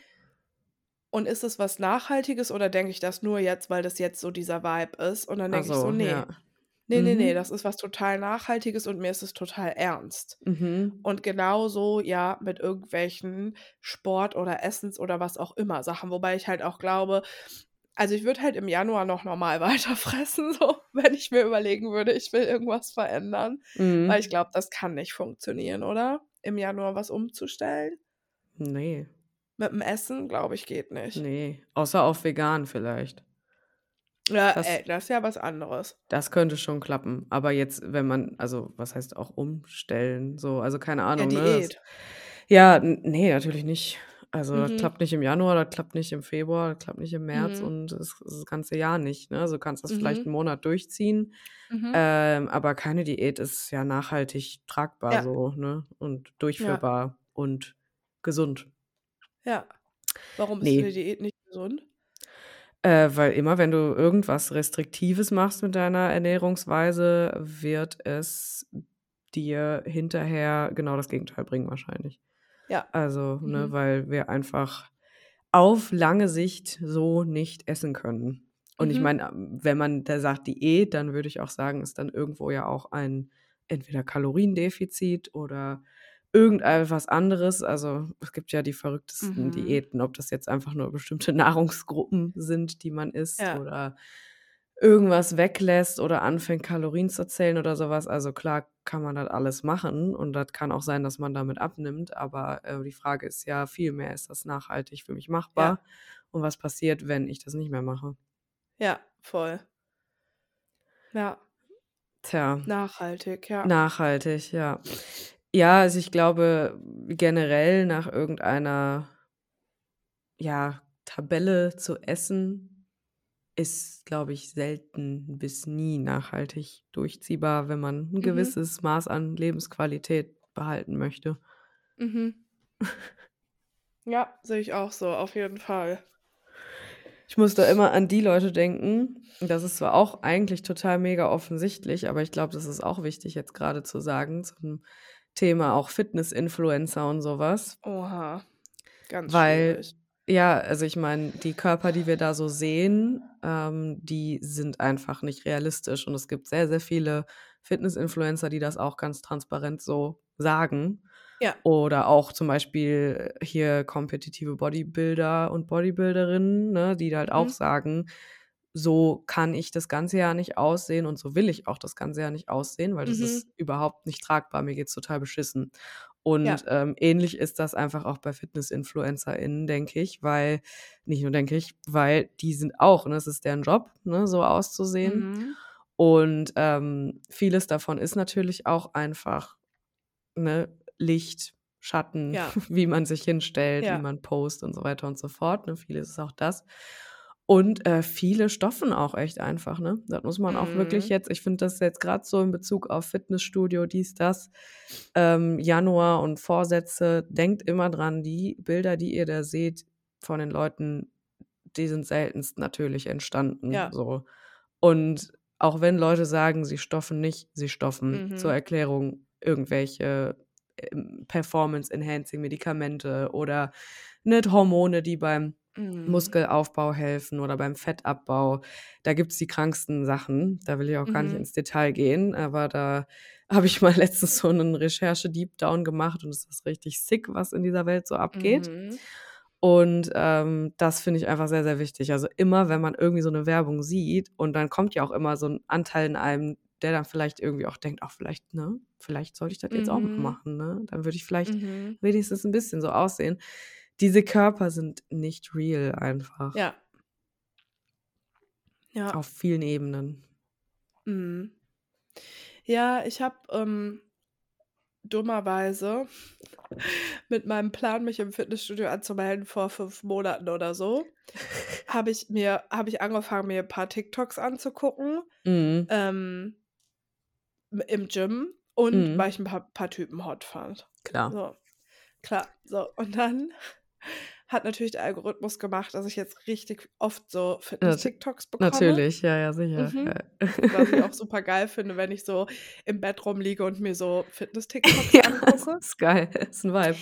„und ist es was Nachhaltiges oder denke ich das nur jetzt, weil das jetzt so dieser Vibe ist?“ Und dann denke ich so: so, „Ne. ja. Ne, ne, ne, Mhm. das ist was total Nachhaltiges und mir ist es total ernst.“ Mhm. Und genauso, ja, mit irgendwelchen Sport oder Essens oder was auch immer Sachen, wobei ich halt auch glaube also, ich würde halt im Januar noch normal weiter fressen so, wenn ich mir überlegen würde, ich will irgendwas verändern, weil ich Mhm. glaube, das kann nicht funktionieren, oder? Im Januar was umzustellen? Ne. Mit'm Essen, glaube ich, geht nicht. Ne, außer auf vegan vielleicht. Ja, Das ey, das ist ja was anderes. das könnte schon klappen. Aber jetzt, wenn man also, was heißt auch umstellen, so, also, keine Ja, Ahnung, ne? Das Diät. ja, n ne, natürlich nicht. Also das Mhm. klappt nicht im Januar, das klappt nicht im Februar, das klappt nicht im März Mhm. und das, das ganze Jahr nicht. Ne? Also du kannst das vielleicht Mhm. einen Monat durchziehen, Mhm. ähm, aber keine Diät ist ja nachhaltig tragbar Ja. so, ne? Und Ja. durchführbar und gesund. Ja. Warum ist Nee. eine Diät nicht gesund? Äh, weil immer, wenn du irgendwas Restriktives machst mit deiner Ernährungsweise, wird es dir hinterher genau das Gegenteil bringen wahrscheinlich. Ja. Also, ne, Mhm. weil wir einfach auf lange Sicht so nicht essen können. Und ich Mhm. meine, wenn man da sagt Diät, dann würde ich auch sagen, ist dann irgendwo ja auch ein entweder Kaloriendefizit oder irgendetwas anderes. Also es gibt ja die verrücktesten Mhm. Diäten, ob das jetzt einfach nur bestimmte Nahrungsgruppen sind, die man isst Ja. oder irgendwas weglässt oder anfängt, Kalorien zu zählen oder sowas. Also klar kann man das alles machen und das kann auch sein, dass man damit abnimmt. Aber äh, die Frage ist ja vielmehr, ist das nachhaltig für mich machbar? Ja. Und was passiert, wenn ich das nicht mehr mache? Ja, voll. Ja. Tja, Nachhaltig, ja. nachhaltig, ja. Ja, also ich glaube generell nach irgendeiner ja, Tabelle zu essen ist, glaube ich, selten bis nie nachhaltig durchziehbar, wenn man ein Mhm. gewisses Maß an Lebensqualität behalten möchte. Mhm. Ja, sehe ich auch so, auf jeden Fall. Ich muss da immer an die Leute denken. Das ist zwar auch eigentlich total mega offensichtlich, aber ich glaube, das ist auch wichtig jetzt gerade zu sagen zum Thema auch Fitness-Influencer und sowas. Oha. Ganz Weil, schwierig. ja, also ich meine, die Körper, die wir da so sehen, ähm, die sind einfach nicht realistisch. Und es gibt sehr, sehr viele Fitness-Influencer, die das auch ganz transparent so sagen. Ja. Oder auch zum Beispiel hier kompetitive Bodybuilder und Bodybuilderinnen, ne, die halt auch Mhm. sagen, so kann ich das ganze Jahr nicht aussehen und so will ich auch das ganze Jahr nicht aussehen, weil das Mhm. ist überhaupt nicht tragbar. Mir geht's total beschissen. Und Ja. ähm, ähnlich ist das einfach auch bei Fitness-InfluencerInnen, denke ich, weil, nicht nur denke ich, weil die sind auch, ne, es ist deren Job, ne, so auszusehen. Mhm. Und ähm, vieles davon ist natürlich auch einfach ne, Licht, Schatten, Ja. wie man sich hinstellt, Ja. wie man post und so weiter und so fort. Ne? Vieles ist auch das. Und äh, viele stoffen auch echt einfach, ne? Das muss man auch wirklich Mhm. jetzt, ich finde das jetzt gerade so in Bezug auf Fitnessstudio, dies, das, ähm, Januar und Vorsätze, denkt immer dran, die Bilder, die ihr da seht von den Leuten, die sind seltenst natürlich entstanden. Ja. So. Und auch wenn Leute sagen, sie stoffen nicht, sie stoffen. Zur Mhm. Erklärung irgendwelche ähm, Performance-Enhancing-Medikamente oder nicht Hormone, die beim Mhm. Muskelaufbau helfen oder beim Fettabbau. Da gibt's die kranksten Sachen. Da will ich auch gar nicht Mhm. ins Detail gehen, aber da habe ich mal letztens so einen Recherche-Deep-Down gemacht und es ist richtig sick, was in dieser Welt so abgeht. Mhm. Und ähm, das finde ich einfach sehr, sehr wichtig. Also immer, wenn man irgendwie so eine Werbung sieht und dann kommt ja auch immer so ein Anteil in einem, der dann vielleicht irgendwie auch denkt, auch vielleicht, ne, vielleicht sollte ich das jetzt auch Mhm. machen, ne? Dann würde ich vielleicht Mhm. wenigstens ein bisschen so aussehen. Diese Körper sind nicht real einfach. Ja. Ja. Auf vielen Ebenen. Mhm. Ja, ich habe ähm, dummerweise mit meinem Plan, mich im Fitnessstudio anzumelden vor fünf Monaten oder so, habe ich mir, habe ich angefangen, mir ein paar TikToks anzugucken Mhm. ähm, im Gym und Mhm. weil ich ein paar, paar Typen hot fand. Klar. So, klar. So, und dann hat natürlich der Algorithmus gemacht, dass ich jetzt richtig oft so Fitness-TikToks bekomme. natürlich, ja, ja, sicher. Mhm. Ja. Was ich auch super geil finde, wenn ich so im Bett rumliege und mir so Fitness-TikToks Ja, angucke. ist geil. Ist ein Vibe.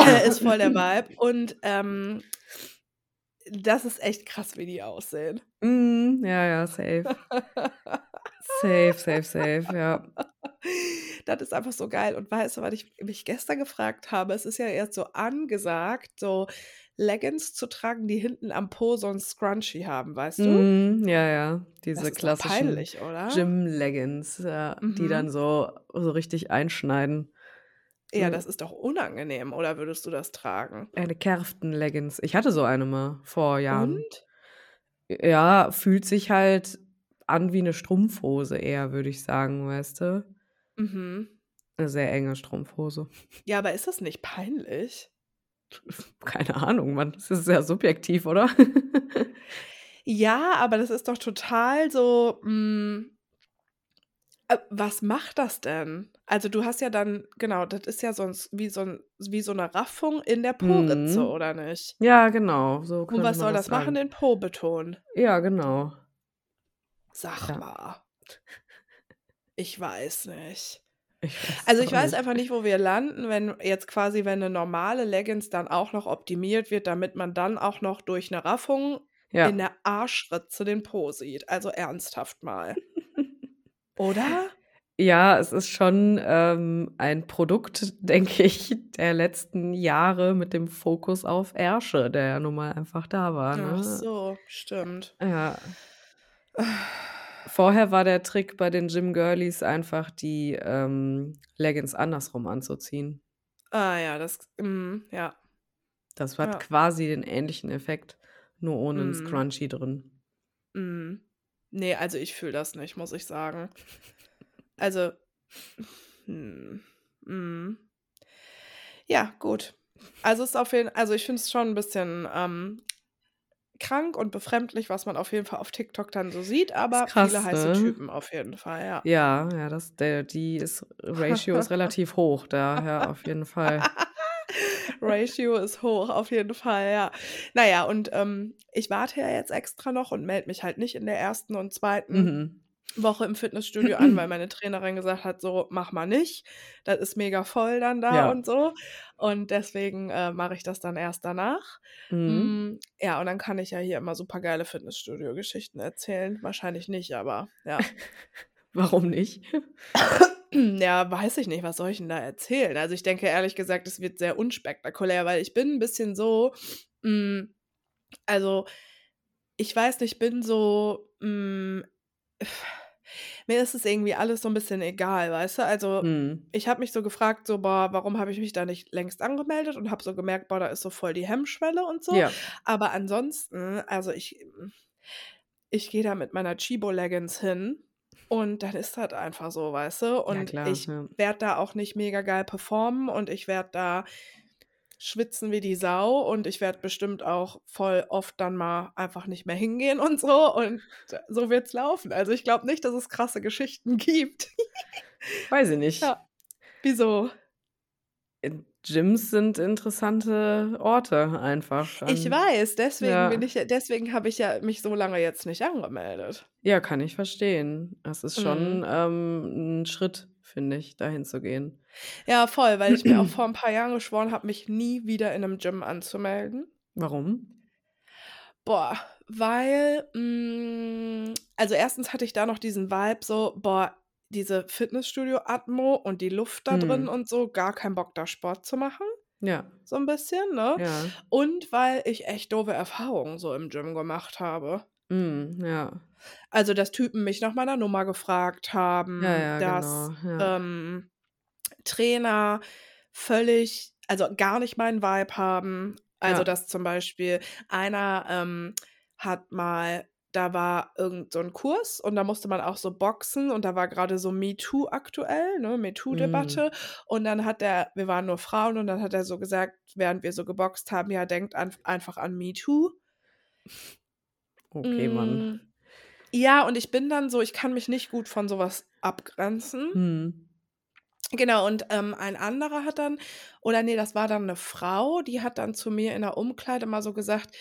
Äh, ist voll der Vibe. Und ähm, das ist echt krass, wie die aussehen. Mhm. Ja, ja, safe. Safe, safe, safe, ja. Das ist einfach so geil. Und weißt du, was ich mich gestern gefragt habe? Es ist ja jetzt so angesagt, so Leggings zu tragen, die hinten am Po so ein Scrunchie haben, weißt du? Mhm. Ja, ja. Diese klassischen? Gym-Leggings, ja, die dann Mhm. so, so richtig einschneiden. Ja, So das ist doch unangenehm, oder würdest du das tragen? eine Kerften-Leggings. Ich hatte so eine mal vor Jahren. Und? Ja, fühlt sich halt an wie eine Strumpfhose eher, würde ich sagen, weißt du? Mhm. Eine sehr enge Strumpfhose. Ja, aber ist das nicht peinlich? Keine Ahnung, man, das ist sehr subjektiv, oder? Ja, aber das ist doch total so, hm äh, was macht das denn? Also, du hast ja dann genau, das ist ja sonst wie so 'n wie so 'ne Raffung in der Po-Ritze, Mhm. oder nicht? Ja, genau, so Und was soll das das machen? Den Po betonen? Ja, genau. Sag Ja. mal. Ich weiß nicht. Ich weiß Also, ich weiß nicht. einfach nicht, wo wir landen, wenn jetzt quasi wenn 'ne normale Leggings dann auch noch optimiert wird, damit man dann auch noch durch 'ne Raffung in Ja. der Arschritze den Po sieht. Also, ernsthaft mal. Oder? Ja, es ist schon, ähm, ein Produkt, denke ich, der letzten Jahre mit dem Fokus auf Ärsche, der ja nun mal einfach da war, Ach ne? so, stimmt. Ja. Vorher war der Trick bei den Gym-Girlies einfach die, ähm, Leggings andersrum anzuziehen. Ah ja, das mhm, ja. Das hat Ja. quasi den ähnlichen Effekt, nur ohne 'n Mhm. Scrunchie drin. Mhm. Ne, also, ich fühle das nicht, muss ich sagen. Also, hm, mhm. Ja, gut. Also, ist auf jeden also, ich finde es schon 'n bisschen, ähm, krank und befremdlich, was man auf jeden Fall auf TikTok dann so sieht, aber krass, viele heiße ne? Typen auf jeden Fall, ja. Ja, ja, das der die ist Ratio ist relativ hoch da, ja, auf jeden Fall. Ratio ist hoch, auf jeden Fall, ja. Na ja, und, ähm, ich warte ja jetzt extra noch und melde mich halt nicht in der 1. und 2. Mhm. Woche im Fitnessstudio an, weil meine Trainerin gesagt hat, so: „Mach mal nicht. Das ist mega voll dann da Ja. und so.“ Und deswegen, äh, mache ich das dann erst danach. Mhm. Hm, ja, und dann kann ich ja hier immer supergeile Fitnessstudio-Geschichten erzählen. Wahrscheinlich nicht, aber ja. Warum nicht? Ja, weiß ich nicht, was soll ich 'n da erzählen? Also, ich denke ehrlich gesagt, es wird sehr unspektakulär, weil ich bin 'n bisschen so, hm also, ich weiß nicht, ich bin so, hm mir ist es irgendwie alles so 'n bisschen egal, weißt du? Also, Mhm. ich habe mich so gefragt, so: „Boah, warum habe ich mich da nicht längst angemeldet?“ Und habe so gemerkt: „Boah, da ist so voll die Hemmschwelle und so.“ Ja. Aber ansonsten, also, ich hm, ich gehe da mit meiner Chibo-Leggings hin und dann ist das einfach so, weißt du? Ja Und klar, ich ja. werde da auch nicht mega geil performen und ich werde da schwitzen wie die Sau und ich werde bestimmt auch voll oft dann mal einfach nicht mehr hingehen und so und so wird's laufen. Also, ich glaube nicht, dass es krasse Geschichten gibt. Weiß ich nicht. Ja. Wieso? Gyms sind interessante Orte einfach Ich weiß, deswegen bin ja. ich ja deswegen habe ich ja mich so lange jetzt nicht angemeldet. Ja, kann ich verstehen. Es ist schon, Mhm. ähm, 'n Schritt, finde ich, dahin zu gehen. Ja, voll, weil ich mir auch vor 'n paar Jahren geschworen habe, mich nie wieder in 'nem Gym anzumelden. Warum? Boah, weil, hm also, erstens hatte ich da noch diesen Vibe so: „Boah, diese Fitnessstudio-Atmo und die Luft da drin Mhm. und so, gar keinen Bock, da Sport zu machen“, Ja. so 'n bisschen, ne? Ja. Und weil ich echt doofe Erfahrungen so im Gym gemacht habe. Mhm, ja. Also, dass Typen mich nach meiner Nummer gefragt Ja, haben, ja, dass, genau, ja. ähm, Trainer völlig also, gar nicht meinen Vibe haben. Also, Ja. dass zum Beispiel einer, ähm, hat mal da war irgend so 'n Kurs und da musste man auch so boxen und da war grade so MeToo aktuell, ne. MeToo-Debatte. Und dann hat der wir waren nur Frauen und dann hat er so gesagt, während wir so geboxt haben: „Ja, denkt anf einfach an MeToo.“ Okay, Mann. Hm, ja, und ich bin dann so ich kann mich nicht gut von so was abgrenzen. Mhm. Genau, und, ähm, ein anderer hat dann oder ne, das war dann 'ne Frau, die hat dann zu mir in der Umkleide mal so gesagt,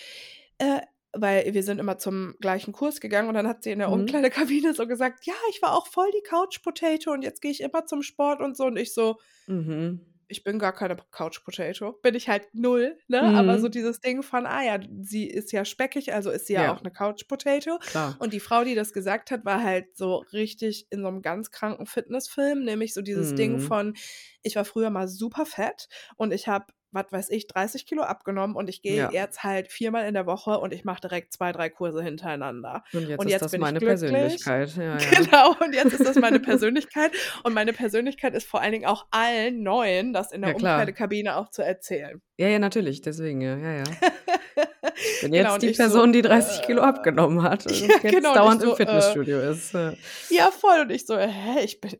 äh weil wir sind immer zum gleichen Kurs gegangen und dann hat sie in der Mhm. Umkleidekabine so gesagt: „Ja, ich war auch voll die Couch Potato und jetzt gehe ich immer zum Sport und so.“ Und ich so Mhm. Ich bin gar keine Couch Potato. Bin ich halt 0, ne? Aber so Mhm. dieses Ding von: „Ah ja, sie ist ja speckig, also ist sie ja Ja. auch 'ne Couch Potato.“ Klar. Und die Frau, die das gesagt hat, war halt so richtig in so 'nem ganz kranken Fitnessfilm, nämlich so dieses Ding Mhm. von: „Ich war früher mal super fett und ich habe, was weiß ich, 30 Kilo abgenommen und ich gehe Ja. jetzt halt viermal in der Woche und ich mache direkt 2, 3 Kurse hintereinander. Und jetzt Und ist jetzt das bin ich meine glücklich.“ Persönlichkeit. Ja, ja. Genau, und jetzt ist das meine Persönlichkeit. Und meine Persönlichkeit ist vor allen Dingen auch allen Neuen, das in der Ja. Umkleidekabine auch zu erzählen. Ja, ja, natürlich, deswegen, ja, ja, ja. Ich bin Genau, jetzt und die ich so, Person, die 30 Kilo äh abgenommen hat und jetzt genau, und dauernd im so, äh Fitnessstudio ist, ja. ja, voll. Und ich so: „Hä, ich bin äh,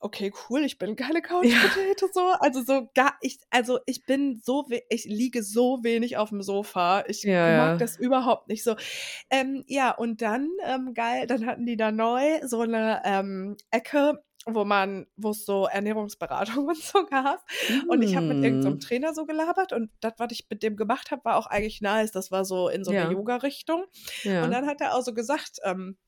okay, cool, ich bin keine Couch Potato so. Also so gar, ich, also ich bin so, ich liege so wenig auf dem Sofa. Ich Ja, mag ja. das überhaupt nicht so. Ähm, ja, und dann, ähm, geil, dann hatten die da neu so eine ähm, Ecke, wo man, wo es so Ernährungsberatung und so gab. Und ich habe mit irgendeinem Mm. Trainer so gelabert und das, was ich mit dem gemacht habe, war auch eigentlich nice. Das war so in so eine Ja. Yoga-Richtung. Und Ja. dann hat er auch so gesagt, ähm,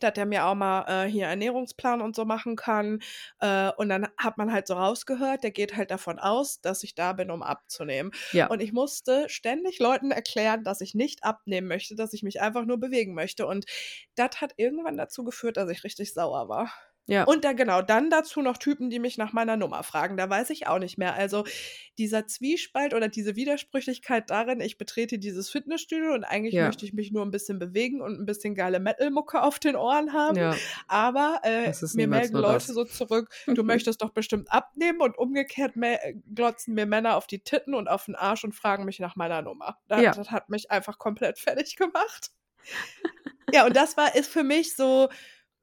dass er mir auch mal äh, hier Ernährungsplan und so machen kann. Äh, und dann hat man halt so rausgehört, der geht halt davon aus, dass ich da bin, um abzunehmen. Ja. Und ich musste ständig Leuten erklären, dass ich nicht abnehmen möchte, dass ich mich einfach nur bewegen möchte. Und das hat irgendwann dazu geführt, dass ich richtig sauer war. Ja. Und dann genau, dann dazu noch Typen, die mich nach meiner Nummer fragen. Da weiß ich auch nicht mehr. Also dieser Zwiespalt oder diese Widersprüchlichkeit darin, ich betrete dieses Fitnessstudio und eigentlich Ja. möchte ich mich nur ein bisschen bewegen und ein bisschen geile Metal-Mucke auf den Ohren haben. Ja. Aber äh, mir melden Leute das. so zurück, du möchtest doch bestimmt abnehmen und umgekehrt me- glotzen mir Männer auf die Titten und auf den Arsch und fragen mich nach meiner Nummer. Das, Ja. das hat mich einfach komplett fertig gemacht. Ja, und das war ist für mich so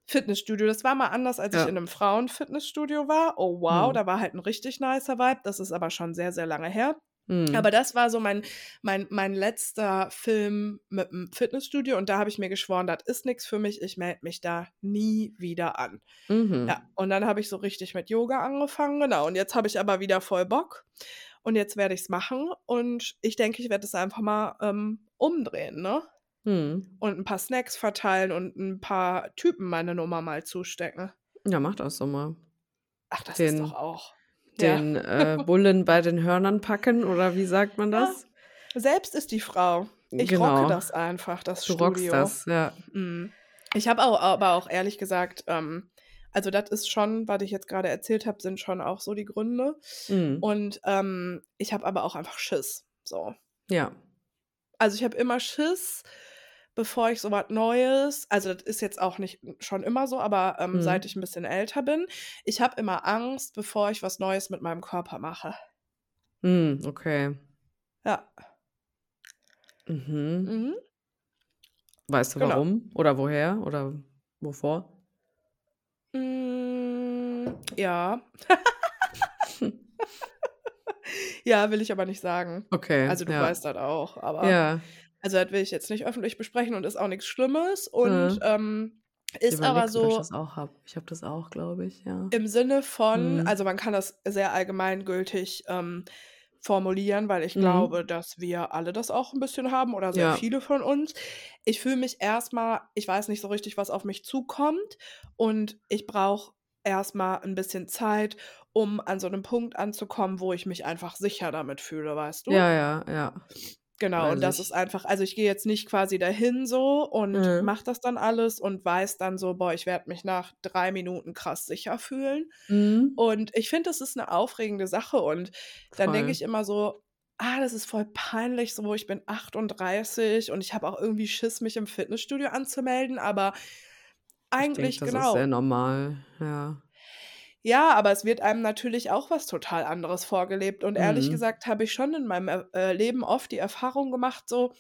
Fitnessstudio. Das war mal anders, als ich Ja. in einem Frauenfitnessstudio war. Oh wow, Mhm. da war halt ein richtig nicer Vibe. Das ist aber schon sehr, sehr lange her. Mhm. Aber das war so mein, mein, mein letzter Film mit dem Fitnessstudio und da habe ich mir geschworen, das ist nichts für mich. Ich melde mich da nie wieder an. Mhm. Ja, und dann habe ich so richtig mit Yoga angefangen. Genau. Und jetzt habe ich aber wieder voll Bock. Und jetzt werde ich es machen. Und ich denke, ich werde es einfach mal ähm, umdrehen, ne? Mhm. Und ein paar Snacks verteilen und ein paar Typen meine Nummer mal zustecken. Ja, mach das doch mal. Ach, das ist Den- doch auch. Ja. Den äh, Bullen bei den Hörnern packen oder wie sagt man Ja, das? Selbst ist die Frau. Ich Genau. rocke das einfach, das Du Studio. das, ja. Mm. Ich habe auch, aber auch ehrlich gesagt, ähm, also das ist schon, was ich jetzt gerade erzählt habe, sind schon auch so die Gründe. Mhm. Und ähm, ich habe aber auch einfach Schiss. So. Ja. Also ich habe immer Schiss, bevor ich so was Neues, also das ist jetzt auch nicht schon immer so, aber ähm, Mhm. seit ich ein bisschen älter bin, ich habe immer Angst, bevor ich was Neues mit meinem Körper mache. Mhm. Okay. Ja. Mhm. Mhm. Weißt du Genau. warum? Oder woher? Oder wovor? Mm, ja. ja, will ich aber nicht sagen. Okay. Also du ja. weißt das auch, aber Ja. also das will ich jetzt nicht öffentlich besprechen und ist auch nichts Schlimmes und Mhm. ähm, ist aber ob ich so das auch habe. Ich habe das auch, glaube ich, ja. im Sinne von, Mhm. also man kann das sehr allgemeingültig ähm, formulieren, weil ich Mhm. glaube, dass wir alle das auch ein bisschen haben oder sehr Ja. viele von uns. Ich fühle mich erstmal, ich weiß nicht so richtig, was auf mich zukommt und ich brauche erstmal ein bisschen Zeit, um an so einem Punkt anzukommen, wo ich mich einfach sicher damit fühle, weißt du? Ja, ja, ja. Genau, Weiß und das ich. ist einfach, also ich gehe jetzt nicht quasi dahin so und Mhm. mache das dann alles und weiß dann so, boah, ich werde mich nach drei Minuten krass sicher fühlen. Mhm. Und ich finde, das ist eine aufregende Sache. Und dann denke Voll. ich immer so, ah, das ist voll peinlich, so ich bin 38 und ich habe auch irgendwie Schiss, mich im Fitnessstudio anzumelden, aber Ich denke, eigentlich das ist genau. sehr normal. Ja. Ja, aber es wird einem natürlich auch was total anderes vorgelebt. Und ehrlich Mhm. gesagt habe ich schon in meinem äh, Leben oft die Erfahrung gemacht, so,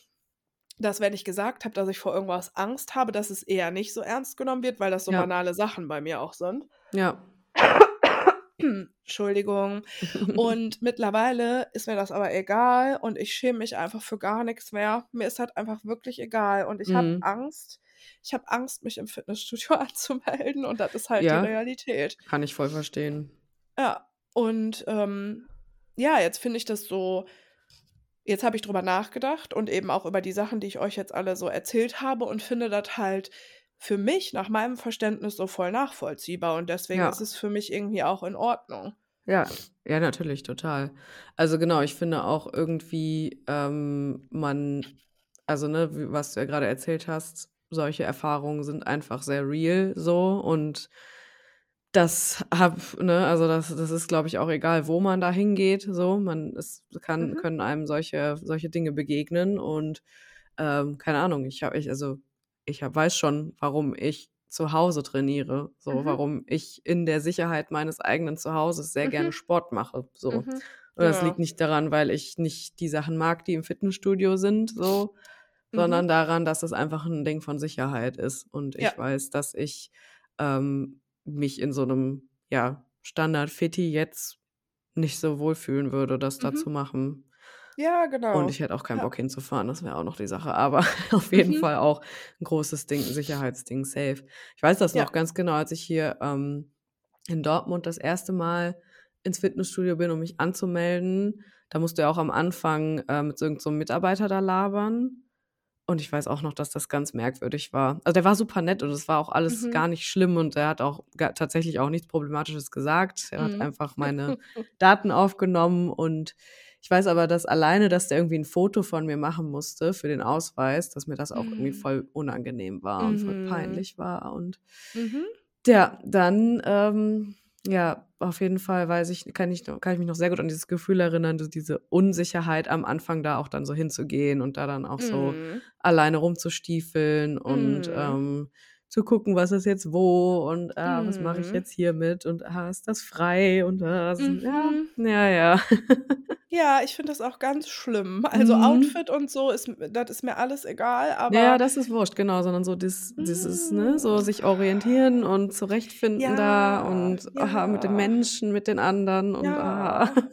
dass wenn ich gesagt habe, dass ich vor irgendwas Angst habe, dass es eher nicht so ernst genommen wird, weil das so Ja. banale Sachen bei mir auch sind. Ja. Entschuldigung. Und mittlerweile ist mir das aber egal und ich schäme mich einfach für gar nichts mehr. Mir ist halt einfach wirklich egal und ich habe Mhm. Angst. Ich habe Angst, mich im Fitnessstudio anzumelden und das ist halt Ja. die Realität. Kann ich voll verstehen. Ja, und ähm, ja, jetzt finde ich das so, jetzt habe ich drüber nachgedacht und eben auch über die Sachen, die ich euch jetzt alle so erzählt habe und finde das halt für mich nach meinem Verständnis so voll nachvollziehbar und deswegen Ja. ist es für mich irgendwie auch in Ordnung. Ja, ja, natürlich, total. Also genau, ich finde auch irgendwie, ähm, man, also ne, was du ja gerade erzählt hast, solche Erfahrungen sind einfach sehr real so und das hab, ne, also das, das ist, glaube ich, auch egal, wo man da hingeht, so, man, es kann, Mhm. können einem solche, solche Dinge begegnen und ähm, keine Ahnung, ich habe, ich, also ich hab, weiß schon, warum ich zu Hause trainiere, so, Mhm. warum ich in der Sicherheit meines eigenen Zuhauses sehr gerne Mhm. Sport mache, so. Mhm. Und das Ja. liegt nicht daran, weil ich nicht die Sachen mag, die im Fitnessstudio sind, so, Mhm. sondern daran, dass es einfach ein Ding von Sicherheit ist. Und ich Ja. weiß, dass ich ähm, mich in so einem, ja, Standard-Fitti jetzt nicht so wohlfühlen würde, das da Mhm. zu machen. Ja, Und genau. ich hätte auch keinen Ja. Bock hinzufahren, das wäre auch noch die Sache. Aber auf jeden Mhm. Fall auch 'n großes Ding, 'n Sicherheitsding, safe. Ich weiß das Ja. noch ganz genau, als ich hier, ähm, in Dortmund das erste Mal ins Fitnessstudio bin, um mich anzumelden. Da musst du ja auch am Anfang, äh, mit so irgend so Mitarbeiter da labern. Und ich weiß auch noch, dass das ganz merkwürdig war. Also, der war super nett und es war auch alles Mhm. gar nicht schlimm und er hat auch tatsächlich auch nichts Problematisches gesagt. Er hat Mhm. einfach meine Daten aufgenommen und ich weiß aber, dass alleine, dass der irgendwie 'n Foto von mir machen musste für den Ausweis, dass mir das auch irgendwie Mhm. voll unangenehm war und voll Mhm. peinlich war und Mhm. ja, dann, ähm, ja, auf jeden Fall weiß ich kann ich noch kann ich mich noch sehr gut an dieses Gefühl erinnern, diese Unsicherheit am Anfang da auch dann so hinzugehen und da dann auch so Mhm. alleine rumzustiefeln und, Mhm. ähm, zu gucken, was ist jetzt wo und, ah, was mache ich Mhm. jetzt hiermit und, ah, ist das frei und, ah, s ja, Mhm. ja, ja. Ja, ich finde das auch ganz schlimm. Also, Mhm. Outfit und so ist das ist mir alles egal, Ja, ja, aber das ist wurscht, genau, sondern so dies dieses, ne, so Hm. sich orientieren und zurechtfinden da Ja, und, aha, mit den ja. Menschen, mit den anderen und, ah. Ja.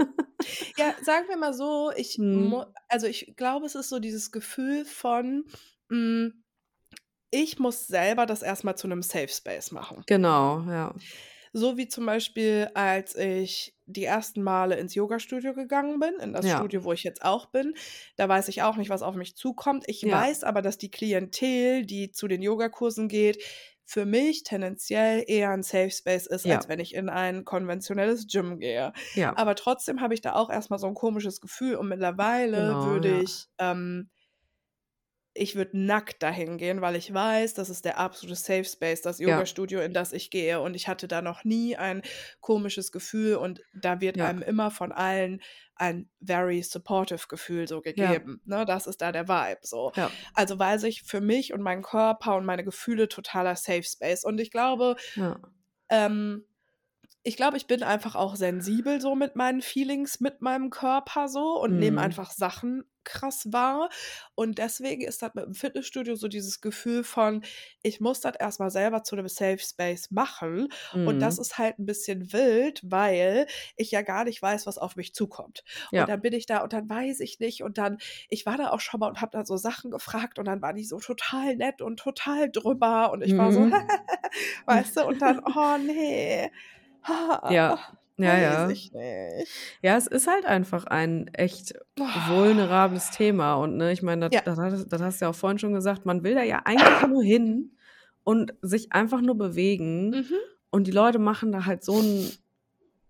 Ja, sagen wir mal so, ich Mhm. also, ich glaube, es ist so dieses Gefühl von, hm, ich muss selber das erst mal zu 'nem Safe Space machen. Genau, ja. So wie zum Beispiel, als ich die ersten Male ins Yogastudio gegangen bin, in das Ja. Studio, wo ich jetzt auch bin. Da weiß ich auch nicht, was auf mich zukommt. Ich Ja. weiß aber, dass die Klientel, die zu den Yogakursen geht, für mich tendenziell eher 'n Safe Space ist, Ja. als wenn ich in ein konventionelles Gym gehe. Ja. Aber trotzdem habe ich da auch erst mal so 'n komisches Gefühl und mittlerweile Genau, würde ja. ich, ähm ich würde nackt dahin gehen, weil ich weiß, das ist der absolute Safe Space, das Ja. Yogastudio, in das ich gehe. Und ich hatte da noch nie ein komisches Gefühl und da wird Ja. einem immer von allen ein very supportive Gefühl so Ja. gegeben, ne? Das ist da der Vibe so. Ja. Also, weiß ich für mich und meinen Körper und meine Gefühle totaler Safe Space. Und ich glaube Ja. ähm, ich glaube, ich bin einfach auch sensibel so mit meinen Feelings, mit meinem Körper so und nehme Mhm. einfach Sachen krass wahr. Und deswegen ist das mit'm Fitnessstudio so dieses Gefühl von, ich muss das erst mal selber zu 'nem Safe Space machen. Und das Mhm. ist halt 'n bisschen wild, weil ich ja gar nicht weiß, was auf mich zukommt. Und Ja. dann bin ich da und dann weiß ich nicht und dann ich war da auch schon mal und habe da so Sachen gefragt und dann waren die so total nett und total drüber und ich war so, Mhm. weißt du? Und dann, oh ne, Ja. Ja, ja. Ja, es ist halt einfach ein echt vulnerables Thema und, ne, ich meine, Ja. das das das hast du ja auch vorhin schon gesagt, man will da ja eigentlich nur hin und sich einfach nur bewegen Mhm. und die Leute machen da halt so 'n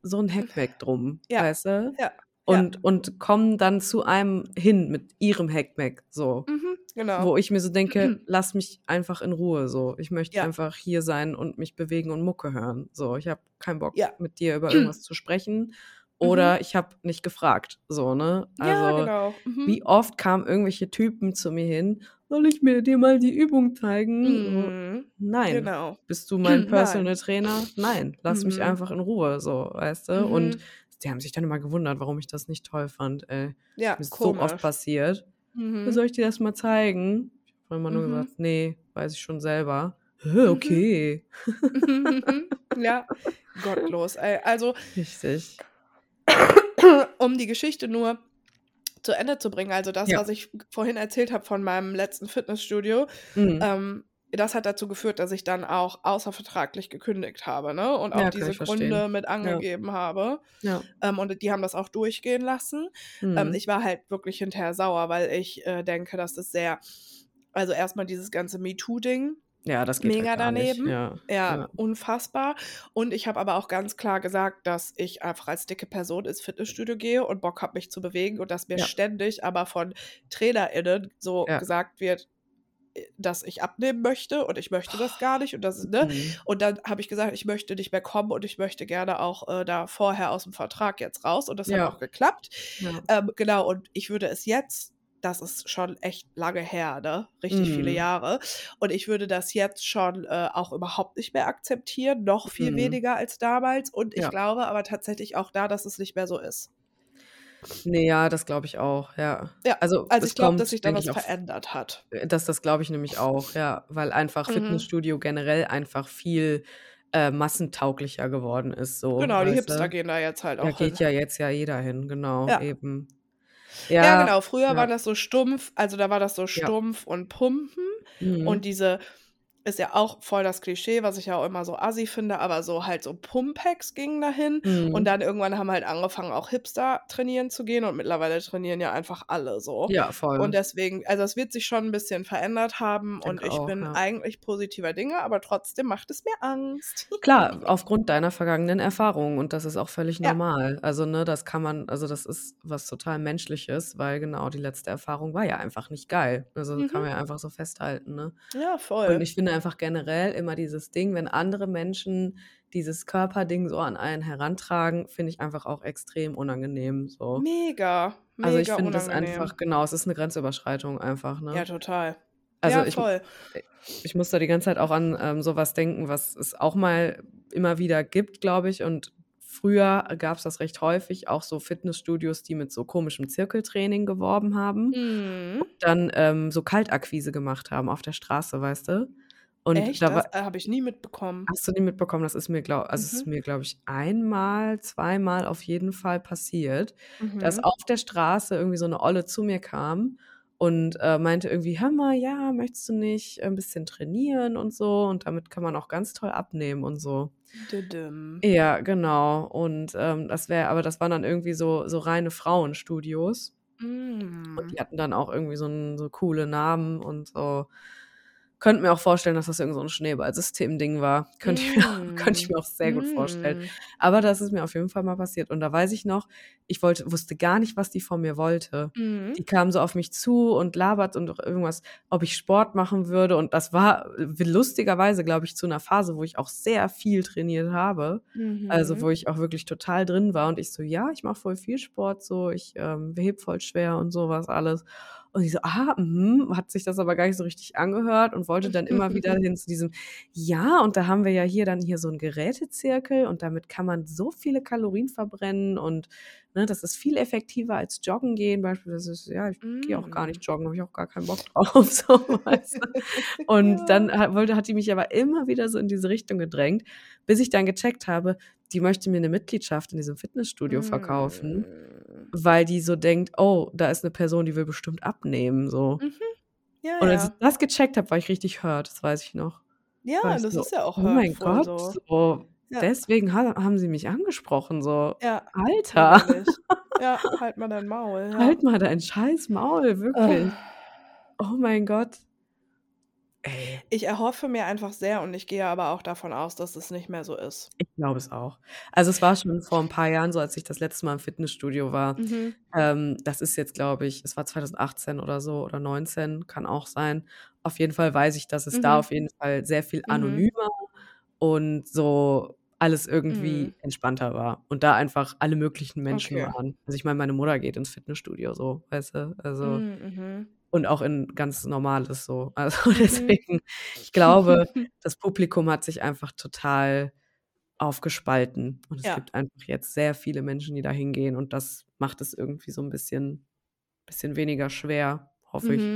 so 'n Hackmack drum, Ja. weißt du? Ja. Ja. Und und kommen dann zu einem hin mit ihrem Hackmack so. Mhm. Genau. Wo ich mir so denke: „Lass mich einfach in Ruhe so. Ich möchte Ja. einfach hier sein und mich bewegen und Mucke hören. So, ich habe keinen Bock, Ja. mit dir über irgendwas zu sprechen oder ich habe nicht gefragt“, so, ne? Mhm. Ja, Also, genau. Mhm. wie oft kamen irgendwelche Typen zu mir hin: „Soll ich mir dir mal die Übung zeigen?“ So, Mhm. nein. Genau. Bist du mein Nein. Personal Trainer? Nein, lass mich Mhm. einfach in Ruhe so, weißt du? Und Mhm. Die haben sich dann immer gewundert, warum ich das nicht toll fand, ey. Ja, Mir ist so oft komisch. passiert: Mhm. „Soll ich dir das mal zeigen?“ Ich habe immer nur Mhm. gesagt: „Ne, weiß ich schon selber.“ „Hä, Mhm. okay.“ Mhm. Ja, gottlos, ey. Also Richtig. um die Geschichte nur zu Ende zu bringen, also das, Ja. was ich vorhin erzählt habe von meinem letzten Fitnessstudio, Mhm. ähm, das hat dazu geführt, dass ich dann auch außervertraglich gekündigt habe, ne? Und auch Ja, diese Gründe verstehen. mit Ja. angegeben habe. Ja. Ähm, und die haben das auch durchgehen lassen. Ähm, Mhm. ich war halt wirklich hinterher sauer, weil ich, äh, denke, dass das sehr also erst mal dieses ganze MeToo-Ding Ja, das geht halt mega nicht. daneben. Ja, Ja, ja. unfassbar. Und ich habe aber auch ganz klar gesagt, dass ich einfach als dicke Person ins Fitnessstudio gehe und Bock habe, mich zu bewegen und dass mir Ja. ständig aber von TrainerInnen so Ja. gesagt wird, dass ich abnehmen möchte und ich möchte das gar nicht und das ne? Mhm. Und dann habe ich gesagt, ich möchte nicht mehr kommen und ich möchte gerne auch, äh, da vorher aus'm Vertrag jetzt raus und das hat Ja. auch geklappt. Ja. Ähm, genau, und ich würde es jetzt das ist schon echt lange her, ne? Richtig viele Mhm. Jahre. Und ich würde das jetzt schon, äh, auch überhaupt nicht mehr akzeptieren, noch viel Mhm. weniger als damals. Und ich Ja. glaube aber tatsächlich auch da, dass es nicht mehr so ist. Ne, ja, das glaube ich auch, ja. Ja, Also, also ich glaube, dass sich da was verändert hat. Äh, das das glaube ich nämlich auch, ja, weil einfach Mhm. Fitnessstudio generell einfach viel, äh, massentauglicher geworden ist, so, Genau, die Hipster du? gehen da jetzt halt Da auch geht hin. ja jetzt ja jeder hin, genau, Ja. eben. Ja, Ja, genau. Früher ja. war das so stumpf, also da war das so stumpf und Pumpen Mhm. und diese ist ja auch voll das Klischee, was ich ja auch immer so assi finde, aber so halt so Pumpex gingen dahin und Mhm. dann irgendwann haben halt angefangen, auch Hipster trainieren zu gehen und mittlerweile trainieren ja einfach alle so. Ja, Und voll. deswegen also es wird sich schon 'n bisschen verändert haben und Denke ich auch, bin ja. eigentlich positiver Dinge, aber trotzdem macht es mir Angst. Klar, aufgrund deiner vergangenen Erfahrungen und das ist auch völlig Ja. normal. Also, ne, das kann man also, das ist was total Menschliches, weil genau die letzte Erfahrung war ja einfach nicht geil. Also, kann Mhm. man ja einfach so festhalten, ne? Ja, Und voll. ich finde einfach generell immer dieses Ding, wenn andere Menschen dieses Körperding so an einen herantragen, finde ich einfach auch extrem unangenehm so. Mega, Also, ich mega finde das einfach genau, es ist 'ne Grenzüberschreitung einfach, Ja, ne? total. Also, Ja, ich voll. ich muss da die ganze Zeit auch an, ähm, so was denken, was es auch mal immer wieder gibt, glaube ich. Und früher gab's das recht häufig, auch so Fitnessstudios, die mit so komischem Zirkeltraining geworben haben Mhm. und dann, ähm, so Kaltakquise gemacht haben auf der Straße, weißt du? Und Echt? da Das, äh, habe ich nie mitbekommen. Hast du nie mitbekommen? Das ist mir glau also, es ist Mhm. mir, glaube ich, einmal, zweimal auf jeden Fall passiert, dass Mhm. auf der Straße irgendwie so 'ne Olle zu mir kam und, äh, meinte irgendwie: „Hör mal, ja, möchtest du nicht 'n bisschen trainieren und so? Und damit kann man auch ganz toll abnehmen und so.“ Düdüm. Ja, genau. Und, ähm, das wäre aber das waren dann irgendwie so so reine Frauenstudios. Und Mm. die hatten dann auch irgendwie so 'n so coole Namen und so. Könnte mir auch vorstellen, dass das irgend so 'n Schneeballsystem-Ding war. Könnte ich mir könnte ich Mm. mir auch sehr gut vorstellen. Mm. Aber das ist mir auf jeden Fall mal passiert. Und da weiß ich noch, ich wollte wusste gar nicht, was die von mir wollte. Mhm. Die kam so auf mich zu und labert und irgendwas, ob ich Sport machen würde. Und das war w lustigerweise, glaube ich, zu 'ner Phase, wo ich auch sehr viel trainiert habe. Also, Mhm. wo ich auch wirklich total drin war und ich so: „Ja, ich mache voll viel Sport so, ich, ähm, hebe voll schwer und so was alles.“ Und die so: „Ah, mhm“, hat sich das aber gar nicht so richtig angehört und wollte dann immer wieder hin zu diesem: „Ja, und da haben wir ja hier dann hier so 'n Gerätezirkel und damit kann man so viele Kalorien verbrennen und, ne, das ist viel effektiver als joggen gehen beispielsweise.“ Ja, ich gehe auch gar Mm. nicht joggen, habe ich auch gar keinen Bock drauf, so, weißt du? Und Ja. dann ha wollte hat die mich aber immer wieder so in diese Richtung gedrängt, bis ich dann gecheckt habe, die möchte mir 'ne Mitgliedschaft in diesem Fitnessstudio verkaufen, Mm. Weil die so denkt: „Oh, da ist 'ne Person, die will bestimmt abnehmen“, so. Mhm. Ja, Und als ich ja. das gecheckt habe, war ich richtig hurt, das weiß ich noch. Ja, ich das so: ist ja auch „Oh mein Gott, so. so Ja. deswegen ha haben sie mich angesprochen“, so. Ja, Alter. Ja, halt mal dein Maul. Halt mal dein scheiß Maul, wirklich. Oh. Oh mein Gott. Ey. Ich erhoffe mir einfach sehr und ich gehe aber auch davon aus, dass es nicht mehr so ist. Ich glaube es auch. Also, es war schon vor 'n paar Jahren so, als ich das letzte Mal im Fitnessstudio war. Mhm. Ähm, das ist jetzt, glaube ich es war 2018 oder so oder 19, kann auch sein. Auf jeden Fall weiß ich, dass es da Mhm. auf jeden Fall sehr viel Mhm. anonymer und so alles irgendwie Mhm. entspannter war und da einfach alle möglichen Menschen Okay. waren. Also, ich meine, meine Mutter geht ins Fitnessstudio so, weißt du? Also Mhm, mhm. Und auch in ganz normales so. Also, Mhm. deswegen, ich glaube, das Publikum hat sich einfach total aufgespalten und es Ja. gibt einfach jetzt sehr viele Menschen, die da hingehen und das macht es irgendwie so 'n bisschen bisschen weniger schwer, hoffe ich.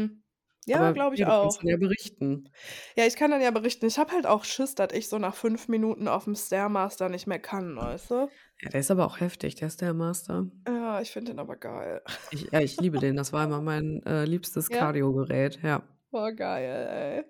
Ja, glaube ich ja, du kannst auch. dann ja berichten. Ja, ich kann dann ja berichten. Ich habe halt auch Schiss, dass ich so nach 5 Minuten auf'm Stairmaster nicht mehr kann, weißt du? Ja, der ist aber auch heftig, der Stairmaster. Ja, ich finde den aber geil. Ich ja, ich liebe den. Das war immer mein, äh, liebstes Ja? Cardiogerät, ja. Boah, geil, ey.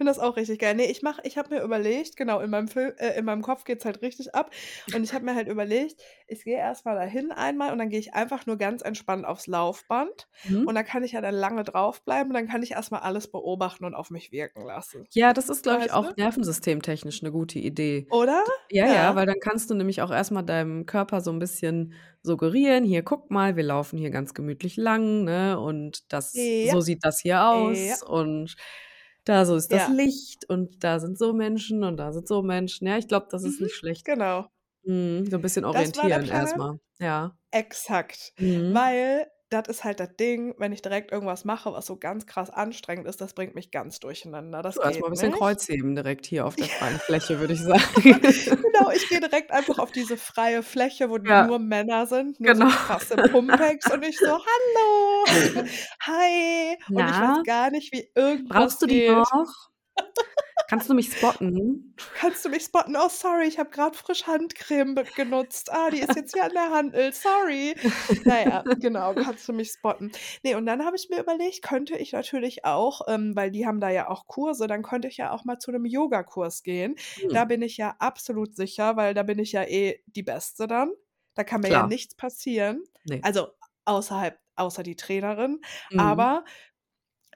Ich finde das auch richtig geil. Ne, ich mache ich habe mir überlegt genau, in meinem Fil äh, in meinem Kopf geht's halt richtig ab und ich habe mir halt überlegt, ich gehe erst mal dahin einmal und dann gehe ich einfach nur ganz entspannt aufs Laufband Mhm. und da kann ich ja dann lange draufbleiben und dann kann ich erst mal alles beobachten und auf mich wirken lassen. Ja, das ist, glaube ich, auch du? nervensystemtechnisch 'ne gute Idee. Oder? Ja, ja, Ja. weil dann kannst du nämlich auch erst mal deinem Körper so 'n bisschen suggerieren: „Hier, guck mal, wir laufen hier ganz gemütlich lang, ne, und das Ja. so sieht das hier Ja. aus und da so ist das Ja. Licht und da sind so Menschen und da sind so Menschen.“ Ja, ich glaube, das ist Mhm, nicht schlecht. genau. Mhm, so 'n bisschen orientieren erst Plan. mal. Ja. Exakt. Mhm. Weil das ist halt das Ding, wenn ich direkt irgendwas mache, was so ganz krass anstrengend ist, das bringt mich ganz durcheinander. Das Du, mal 'n geht bisschen nicht. Kreuzheben direkt hier auf der freien Fläche, würde ich sagen. Genau, ich gehe direkt einfach auf diese freie Fläche, wo Ja. nur Männer sind, nur so Genau. krasse Pumpex und ich so: „Hallo, hi.“ Und ich weiß Na? gar nicht, wie irgendwas Brauchst du die geht. noch? Kannst du mich spotten? Kannst du mich spotten? Oh, sorry, ich habe gerade frisch Handcreme genutzt. Ah, die ist jetzt hier an der Handel. Sorry. Na ja, genau, kannst du mich spotten. Ne, und dann habe ich mir überlegt, könnte ich natürlich auch, ähm, weil die haben da ja auch Kurse, dann könnte ich ja auch mal zu 'nem Yogakurs gehen. Da Hm. bin ich ja absolut sicher, weil da bin ich ja eh die Beste dann. Da kann mir ja Klar. nichts passieren. Ne. Also, außerhalb außer die Trainerin. Mhm. Aber,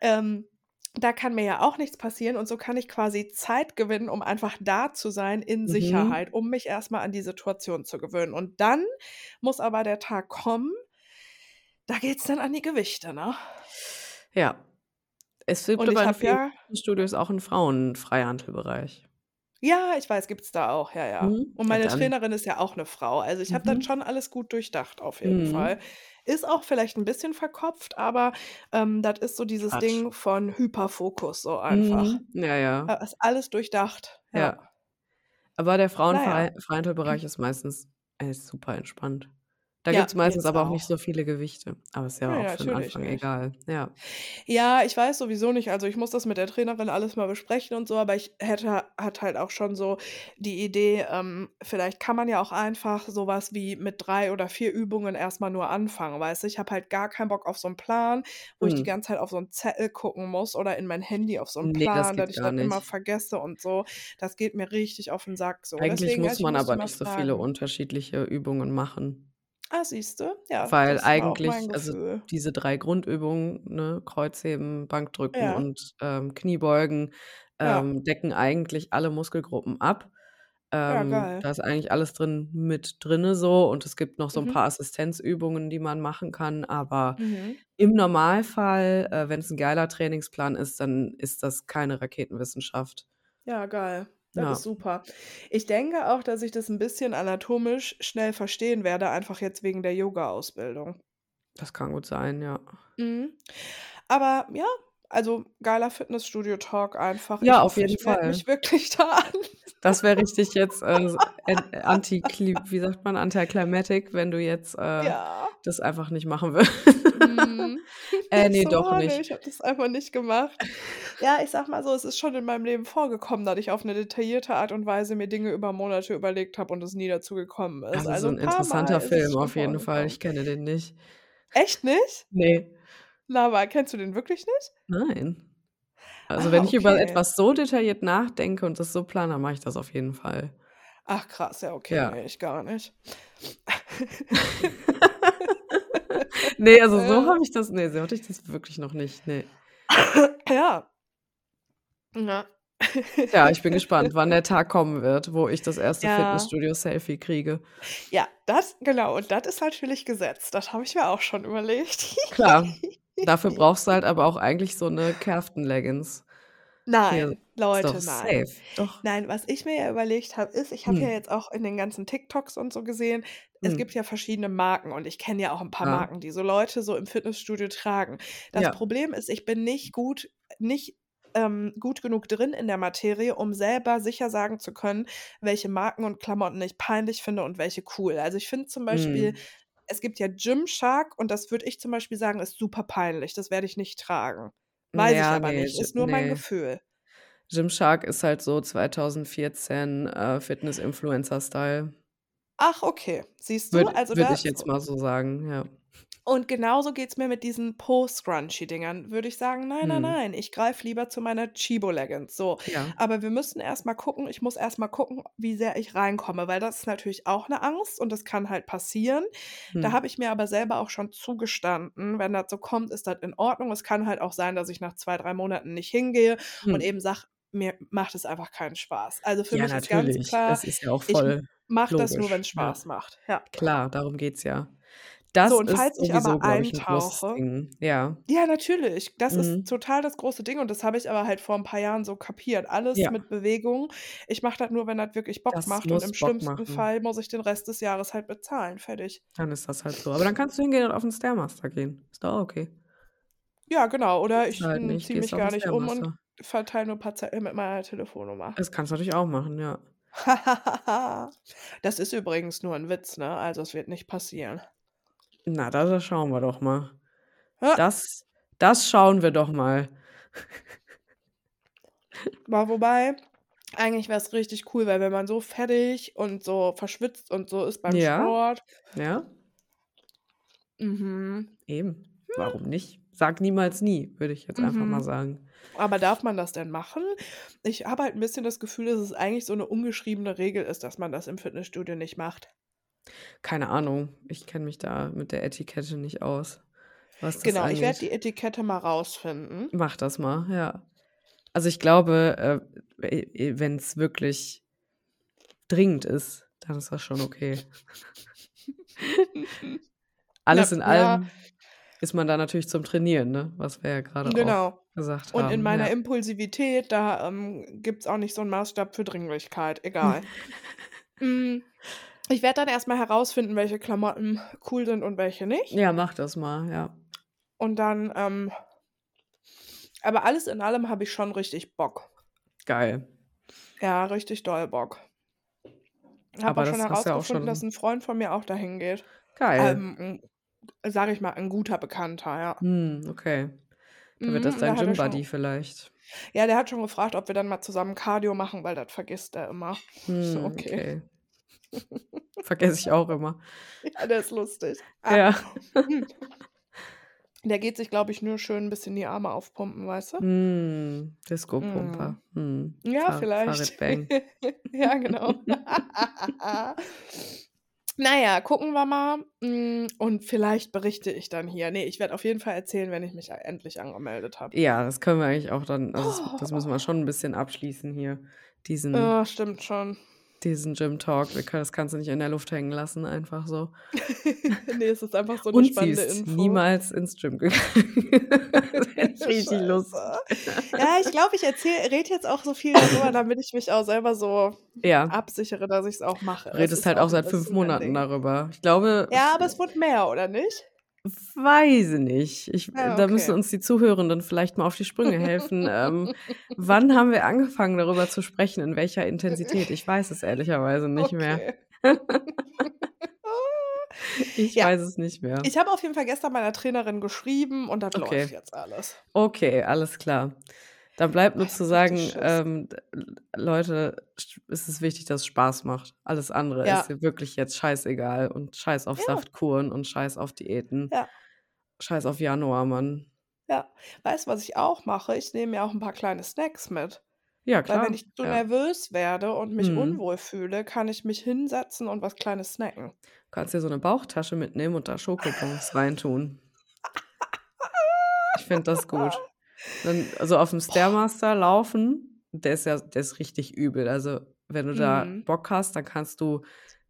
ähm, da kann mir ja auch nichts passieren und so kann ich quasi Zeit gewinnen, um einfach da zu sein in Mhm. Sicherheit, um mich erst mal an die Situation zu gewöhnen. Und dann muss aber der Tag kommen da geht's dann an die Gewichte, ne? Ja. Es gibt aber in ja Fitnessstudios auch 'n Frauenfreihantelbereich. Ja, ich weiß, gibt's da auch, ja, ja. Mhm. Und Ja, meine dann Trainerin ist ja auch 'ne Frau. Also, ich habe das Mhm. schon alles gut durchdacht auf jeden Mhm. Fall. Ist auch vielleicht 'n bisschen verkopft, aber, ähm, das ist so dieses Quatsch. Ding von Hyperfokus so einfach. Mhm. Ja, ja. Da ist alles durchdacht, ja. Ja. Aber der Na ja. Ist meistens ist super entspannt. Da Ja, gibt's meistens jetzt aber auch nicht so viele Gewichte. Aber ist ja Ne, auch für 'n natürlich Anfang nicht. egal. Ja. Ja, ich weiß sowieso nicht also, ich muss das mit der Trainerin alles mal besprechen und so, aber ich hätte hatte halt auch schon so die Idee, ähm, vielleicht kann man ja auch einfach so was wie mit 3 oder 4 Übungen erst mal nur anfangen, weißt du? Ich habe halt gar keinen Bock auf so 'n Plan, wo ich die Mhm. ganze Zeit auf so 'n Zettel gucken muss oder in mein Handy auf so 'n Ne, das Plan, dass ich gar das immer nicht. vergesse und so. Das geht mir richtig auf 'n Sack so. Eigentlich Deswegen, ja, muss man aber nicht so viele unterschiedliche Übungen machen. Ah, siehst du? Ja, Weil eigentlich also, diese 3 Grundübungen, ne, Kreuzheben, Bankdrücken Ja. und, ähm, Kniebeugen, Ja. ähm, decken eigentlich alle Muskelgruppen ab. Ja, Ähm, geil. da ist eigentlich alles drin mit drinne so und es gibt noch so 'n Mhm. paar Assistenzübungen, die man machen kann, aber Mhm. im Normalfall, äh, wenn's 'n geiler Trainingsplan ist, dann ist das keine Raketenwissenschaft. Ja, geil. Das Ja. ist super. Ich denke auch, dass ich das 'n bisschen anatomisch schnell verstehen werde, einfach jetzt wegen der Yogaausbildung. Das kann gut sein, ja. Mhm. Aber ja, also, geiler Fitnessstudio-Talk einfach. Ja, Ich auf jeden ich Fall. mich wirklich da an. Das wäre richtig jetzt, äh, antikli wie sagt man, anticlimactic, wenn du jetzt, äh, Ja. das einfach nicht machen würdest. Mhm. Äh, Ich ne, so: doch „Oh ne, nicht. ich habe das einfach nicht gemacht.“ Ja, ich sage mal so, es ist schon in meinem Leben vorgekommen, dass ich auf 'ne detaillierte Art und Weise mir Dinge über Monate überlegt habe und es nie dazu gekommen ist. Also, so Also, 'n 'n paarmal interessanter es Film auf jeden Fall. Ich kenne den nicht. Echt nicht? Ne. Na, aber kennst du den wirklich nicht? Nein. Also, Ah, wenn ich über okay. etwas so detailliert nachdenke und das so plane, dann mache ich das auf jeden Fall. Ach krass, ja, okay, Ja. ne, ich gar nicht. Ne, also, so Äh. habe ich das ne, so hatte ich das wirklich noch nicht, ne. Ja. Ja. Ja, ich bin gespannt, wann der Tag kommen wird, wo ich das erste Ja. Fitnessstudio-Selfie kriege. Ja, das genau, und das ist natürlich Gesetz. Das habe ich mir auch schon überlegt. Klar. Dafür brauchst du halt aber auch eigentlich so 'ne Kärften-Leggings. Nein, ist Leute, doch nein. safe. Doch. Nein, was ich mir ja überlegt habe, ist ich habe ja Hm. jetzt auch in den ganzen TikToks und so gesehen, es Mhm. gibt ja verschiedene Marken und ich kenne ja auch 'n paar Ja. Marken, die so Leute so im Fitnessstudio tragen. Das Ja. Problem ist, ich bin nicht gut nicht, ähm, gut genug drin in der Materie, um selber sicher sagen zu können, welche Marken und Klamotten ich peinlich finde und welche cool. Also, ich finde zum Beispiel, Mhm. es gibt ja Gymshark und das würde ich zum Beispiel sagen, ist super peinlich. Das werde ich nicht tragen. Weiß ich Ja, aber ne, nicht, ist nur mein ne. Gefühl. Gymshark ist halt so 2014, äh, Fitness-Influencer-Style. Ach, okay. Siehst du? Würde Also, würde da ich jetzt mal so sagen, ja. Und genauso geht's mir mit diesen Po-Scrunchie-Dingern. Würde ich sagen: „Nein, nein, Mhm. nein, ich greife lieber zu meiner Chibo-Leggins“, so. Ja. Aber wir müssen erst mal gucken ich muss erst mal gucken, wie sehr ich reinkomme, weil das ist natürlich auch 'ne Angst und das kann halt passieren. Da Mhm. habe ich mir aber selber auch schon zugestanden, wenn das so kommt, ist das in Ordnung. Es kann halt auch sein, dass ich nach 2, 3 Monaten nicht hingehe und Mhm. eben sage: „Mir macht es einfach keinen Spaß.“ Also, für Ja, mich ist ganz natürlich. klar, Es ist ja auch ich voll mache das nur, wenn's ja. Spaß macht. Ja. Klar, darum geht's ja. So, Das und ist falls ich aber eintauche Ding. Ja. Ja, natürlich. Das ist Mhm. total das große Ding und das habe ich aber halt vor 'n paar Jahren so kapiert. Alles Ja. mit Bewegung. Ich mache das nur, wenn das wirklich Bock Das macht und im Bock schlimmsten machen. Fall muss ich den Rest des Jahres halt bezahlen. Fertig. Dann ist das halt so. Aber dann kannst du hingehen und auf 'n Stairmaster gehen. Ist doch auch okay. Ja, genau. Oder ich, halt ziehe mich gar nicht um und verteile nur paar Zettel mit meiner Telefonnummer. Das kannst du natürlich auch machen, ja. Das ist übrigens nur 'n Witz, ne? Also, es wird nicht passieren. Na, da da schauen wir doch mal. Ja. Das das schauen wir doch mal. Aber wobei, eigentlich wäre es richtig cool, weil wenn man so fertig und so verschwitzt und so ist beim Ja. Sport. Ja. Mhm. Eben. Warum nicht? Sag niemals nie, würde ich jetzt einfach mal Mhm. sagen. Aber darf man das denn machen? Ich habe halt ein bisschen das Gefühl, dass es eigentlich so eine ungeschriebene Regel ist, dass man das im Fitnessstudio nicht macht. Keine Ahnung. Ich kenne mich da mit der Etikette nicht aus, was das Genau, ich werde angeht. die Etikette mal rausfinden. Mach das mal, ja. Also ich glaube, äh, wenn es wirklich dringend ist, dann ist das schon okay. Alles Na in ja. allem ist man da natürlich zum Trainieren, ne? Was wir ja gerade auch Genau. gesagt Und in haben. meiner Ja. Impulsivität, da, ähm, gibt's auch nicht so 'n Maßstab für Dringlichkeit, egal. Hm, ich werde dann erst mal herausfinden, welche Klamotten cool sind und welche nicht. Ja, mach das mal, ja. Und dann, ähm aber alles in allem habe ich schon richtig Bock. Geil. Ja, richtig doll Bock. Habe Aber auch schon ja auch herausgefunden, dass schon 'n Freund von mir auch dahin geht. Geil. Ähm, sage ich mal, 'n guter Bekannter, ja. Hm, okay. Da wird Mhm, das da dein Gym-Buddy schon vielleicht. ja, der hat schon gefragt, ob wir dann mal zusammen Cardio machen, weil das vergisst er immer. Ich so: Hm, „Okay.“ okay. Vergesse ich auch immer. Ja, der ist lustig. Ah. Ja. Der geht sich, glaube ich, nur schön 'n bisschen die Arme aufpumpen, weißt du? Hm, Disco-Pumper. Mhm. Hm, Ja, Fahr vielleicht. Ja, genau. Na ja, gucken wir mal, hm, und vielleicht berichte ich dann hier. Ne, ich werde auf jeden Fall erzählen, wenn ich mich endlich angemeldet habe. Ja, das können wir eigentlich auch dann also, das das müssen wir schon 'n bisschen abschließen hier, diesen Ja, stimmt schon. Diesen Gym-Talk. Wir können das kannst du nicht in der Luft hängen lassen, einfach so. Ne, es ist einfach so 'ne Und sie spannende ist Info. niemals ins Gym gegangen. Das richtig lustig. Scheiße. Ja, ich glaube, ich rede jetzt auch so viel darüber, damit ich mich auch selber so Ja. absichere, dass ich's auch mache. Redest halt auch auch seit 5 bisschen mein Monaten darüber. Ich glaube Ja, aber es wurde mehr, oder nicht? Weiß ich nicht. Ich Ja, da müssen okay. uns die Zuhörenden vielleicht mal auf die Sprünge helfen. Ähm, wann haben wir angefangen, darüber zu sprechen, in welcher Intensität? Ich weiß es ehrlicherweise nicht mehr. Okay. Ich Ja. weiß es nicht mehr. Ich habe auf jeden Fall gestern meiner Trainerin geschrieben und das Okay. läuft jetzt alles. Okay, alles klar. Dann bleibt nur zu sagen, ähm, Leute, es ist wichtig, dass es Spaß macht. Alles andere Ja. ist wirklich jetzt scheißegal und scheiß auf Ja. Saftkuren und scheiß auf Diäten. Ja. Scheiß auf Januar, Mann. Ja. Weißt du, was ich auch mache? Ich nehme mir auch 'n paar kleine Snacks mit. Ja, Weil wenn klar. ich zu Ja. nervös werde und mich Mhm. unwohl fühle, kann ich mich hinsetzen und was Kleines snacken. Du kannst dir so 'ne Bauchtasche mitnehmen und da Schokobons reintun. Ich finde das gut. Dann also, auf'm Boah. Stairmaster laufen, der ist ja der ist richtig übel. Also, wenn du da Mhm. Bock hast, dann kannst du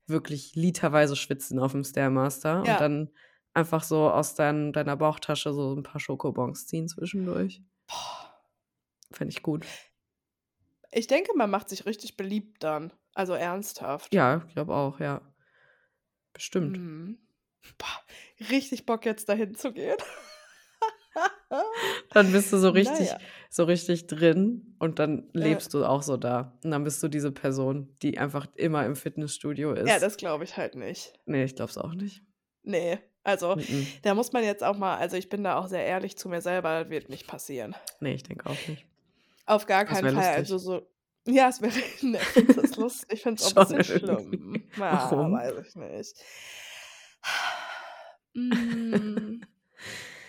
wirklich literweise schwitzen auf'm Stairmaster und Ja. dann einfach so aus dein deiner Bauchtasche so 'n paar Schokobons ziehen zwischendurch. Boah. Fände ich gut. Ich denke, man macht sich richtig beliebt dann. Also, ernsthaft. Ja, ich glaube auch, ja. Bestimmt. Mhm. Boah, richtig Bock, jetzt dahin zu gehen. Dann bist du so richtig ja. so richtig drin und dann Ja. lebst du auch so da. Und dann bist du diese Person, die einfach immer im Fitnessstudio Ja, ist. das glaube ich halt nicht. Ne, ich glaube es auch nicht. Ne, also, Mm-mm. da muss man jetzt auch mal also, ich bin da auch sehr ehrlich zu mir selber, das wird nicht passieren. Ne, ich denke auch nicht. Auf gar keinen Fall. lustig. Also, so ja, es wäre ne, das lustig? Ich finde es auch 'n Schon bisschen schlimm. Ja, Warum? weiß ich nicht. Hm.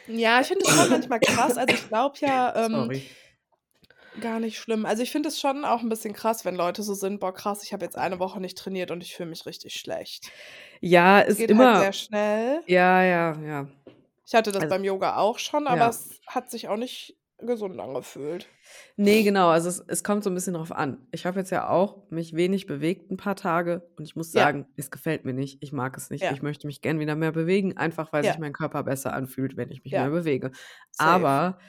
Ja, ich finde es schon manchmal krass. Also, ich glaube ja, ähm Sorry. gar nicht schlimm. Also, ich finde es schon auch 'n bisschen krass, wenn Leute so sind: „Boah, krass, ich habe jetzt eine Woche nicht trainiert und ich fühle mich richtig schlecht.“ Ja, Es ist geht halt sehr immer schnell. Ja, ja, ja. Ich hatte das Also beim Yoga auch schon, aber Ja. es hat sich auch nicht gesund angefühlt. Ne, genau. Also, es es kommt so 'n bisschen drauf an. Ich habe jetzt ja auch mich wenig bewegt 'n paar Tage und ich muss Ja. sagen, es gefällt mir nicht. Ich mag es nicht. Ja. Ich möchte mich gern wieder mehr bewegen, einfach weil sich Ja. mein Körper besser anfühlt, wenn ich mich Ja. mehr bewege. Safe. Aber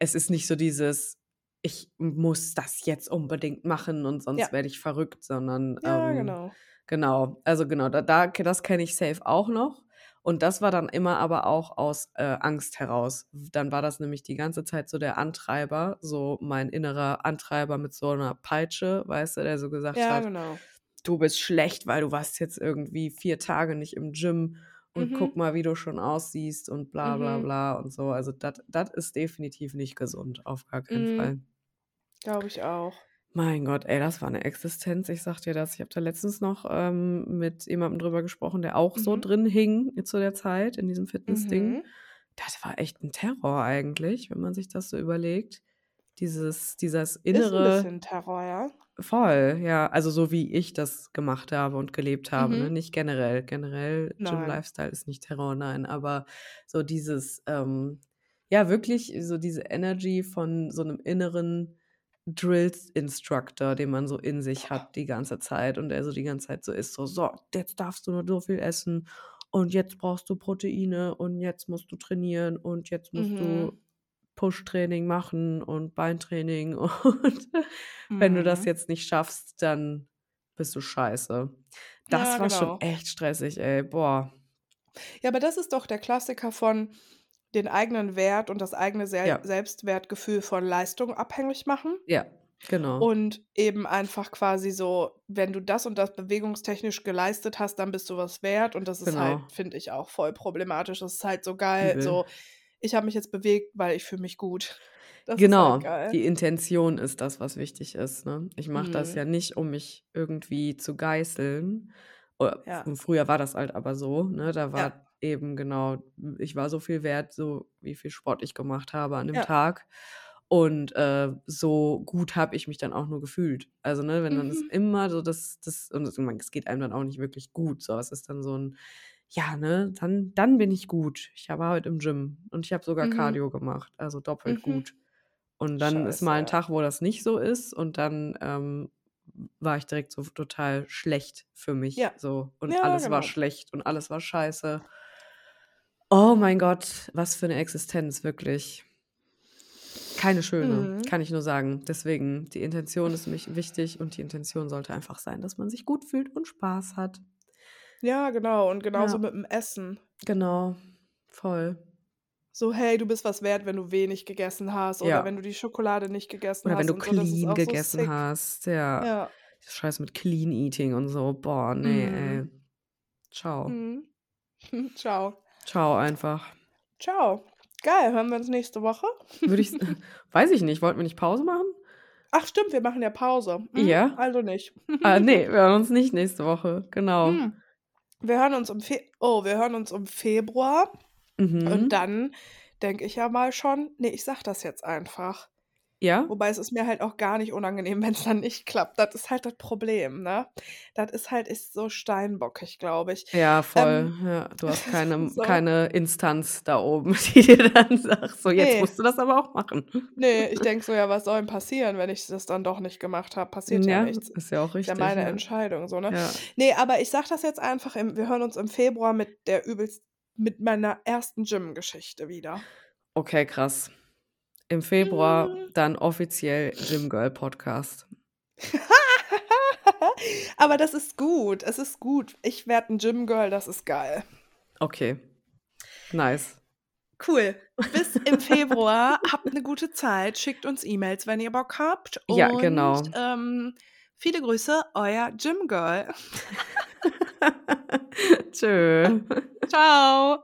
es ist nicht so dieses: „Ich muss das jetzt unbedingt machen und sonst Ja. werde ich verrückt“, sondern, Ja, ähm genau. genau. Also, genau, da da das kenne ich safe auch noch. Und das war dann immer aber auch aus, äh, Angst heraus. Dann war das nämlich die ganze Zeit so der Antreiber, so mein innerer Antreiber mit so 'ner Peitsche, weißt du, der so gesagt Ja, hat: genau. „Du bist schlecht, weil du warst jetzt irgendwie 4 Tage nicht im Gym und guck Mhm. mal, wie du schon aussiehst und bla bla Mhm. bla“ und so. Also, das das ist definitiv nicht gesund, auf gar keinen Mhm. Fall. Glaube ich auch. Mein Gott, ey, das war eine Existenz. Ich sag dir das. Ich habe da letztens noch ähm, mit jemandem drüber gesprochen, der auch so Mhm. drin hing zu der Zeit in diesem Fitnessding. Mhm. Das war echt ein Terror eigentlich, wenn man sich das so überlegt. Dieses, dieses Ist ein innere, bisschen Terror, ja. voll, ja, also so wie ich das gemacht habe und gelebt habe, ne? Mhm. Nicht generell. Generell Gym Nein. Lifestyle ist nicht Terror, nein, aber so dieses, ähm, ja, wirklich so diese Energy von so einem inneren Drill-Instructor, den man so in sich hat die ganze Zeit und der so die ganze Zeit so ist, so, so, jetzt darfst du nur so viel essen und jetzt brauchst du Proteine und jetzt musst du trainieren und jetzt musst Mhm. du Push-Training machen und Beintraining und wenn du das Mhm. jetzt nicht schaffst, dann bist du scheiße. Das Ja, war schon genau. echt stressig, ey, boah. Ja, aber das ist doch der Klassiker von den eigenen Wert und das eigene Sel Ja. Selbstwertgefühl von Leistung abhängig machen. Ja, genau. Und eben einfach quasi so, wenn du das und das bewegungstechnisch geleistet hast, dann bist du was wert. Und das ist halt, Genau. finde ich, auch voll problematisch. Das ist halt so geil. Übel. So, ich habe mich jetzt bewegt, weil ich fühle mich gut. Das Genau, halt die Intention ist das, was wichtig ist, ne? Ich mache das Mhm. ja nicht, um mich irgendwie zu geißeln. Ja. früher war das halt aber so, ne? Da Ja. War eben genau, ich war so viel wert, so wie viel Sport ich gemacht habe an dem Ja. Tag. Und äh, so gut habe ich mich dann auch nur gefühlt. Also, ne, wenn dann das Mhm. immer so das, das, und es geht einem dann auch nicht wirklich gut. So, es ist dann so ein, ja, ne, dann, dann bin ich gut. Ich war heute im Gym und ich habe sogar Mhm. Cardio gemacht, also doppelt Mhm. gut. Und dann ist mal ein Scheiße. Tag, wo das nicht so ist und dann ähm, war ich direkt so total schlecht für mich. Ja. So. Und Ja, alles war genau. schlecht und alles war scheiße. Oh mein Gott, was für eine Existenz, wirklich. Keine schöne, Mhm. kann ich nur sagen. Deswegen, die Intention ist mich wichtig und die Intention sollte einfach sein, dass man sich gut fühlt und Spaß hat. Ja, genau. Und genauso Ja. mit dem Essen. Genau, voll. So, hey, du bist was wert, wenn du wenig gegessen hast oder Ja. wenn du die Schokolade nicht gegessen Oder wenn hast du so. Das ist clean so gegessen sick. hast. Ja. Ja. Scheiß mit Clean Eating und so. Boah, nee, ey. Mhm. Ciao. Mhm. Ciao. Ciao einfach. Ciao. Geil, hören wir uns nächste Woche? Würde ich, weiß ich nicht, wollten wir nicht Pause machen? Ach stimmt, wir machen ja Pause. Mhm, Ja. Also nicht. Ah, nee, wir hören uns nicht nächste Woche. Genau. Mhm. Wir hören uns im Fe oh, wir hören uns im Februar Mhm. und dann denke ich ja mal schon, nee, ich sag das jetzt einfach. Ja? Wobei es ist mir halt auch gar nicht unangenehm, wenn es dann nicht klappt. Das ist halt das Problem, ne? Das ist halt ist so steinbockig, glaube ich. Ja, voll. Ähm, Ja, du hast keine, so. keine Instanz da oben, die dir dann sagt, so jetzt Nee. musst du das aber auch machen. Nee, ich denke so, ja, was soll denn passieren, wenn ich das dann doch nicht gemacht habe? Passiert ja, Ja, nichts. ist ja auch Ist ja richtig. meine ja. Entscheidung, so, ne? Ja. Nee, aber ich sag das jetzt einfach, im, wir hören uns im Februar mit der übelst, mit meiner ersten Gym-Geschichte wieder. Okay, krass. Im Februar Mhm. dann offiziell Gym Girl Podcast. aber das ist gut, es ist gut. Ich werde ein Gym-Girl, das ist geil. Okay. Nice. Cool. Bis im Februar. Habt eine gute Zeit. Schickt uns E-Mails, wenn ihr Bock habt. Ja, Und, genau. Ähm, viele Grüße, euer Gym Girl. Tschö. Ciao.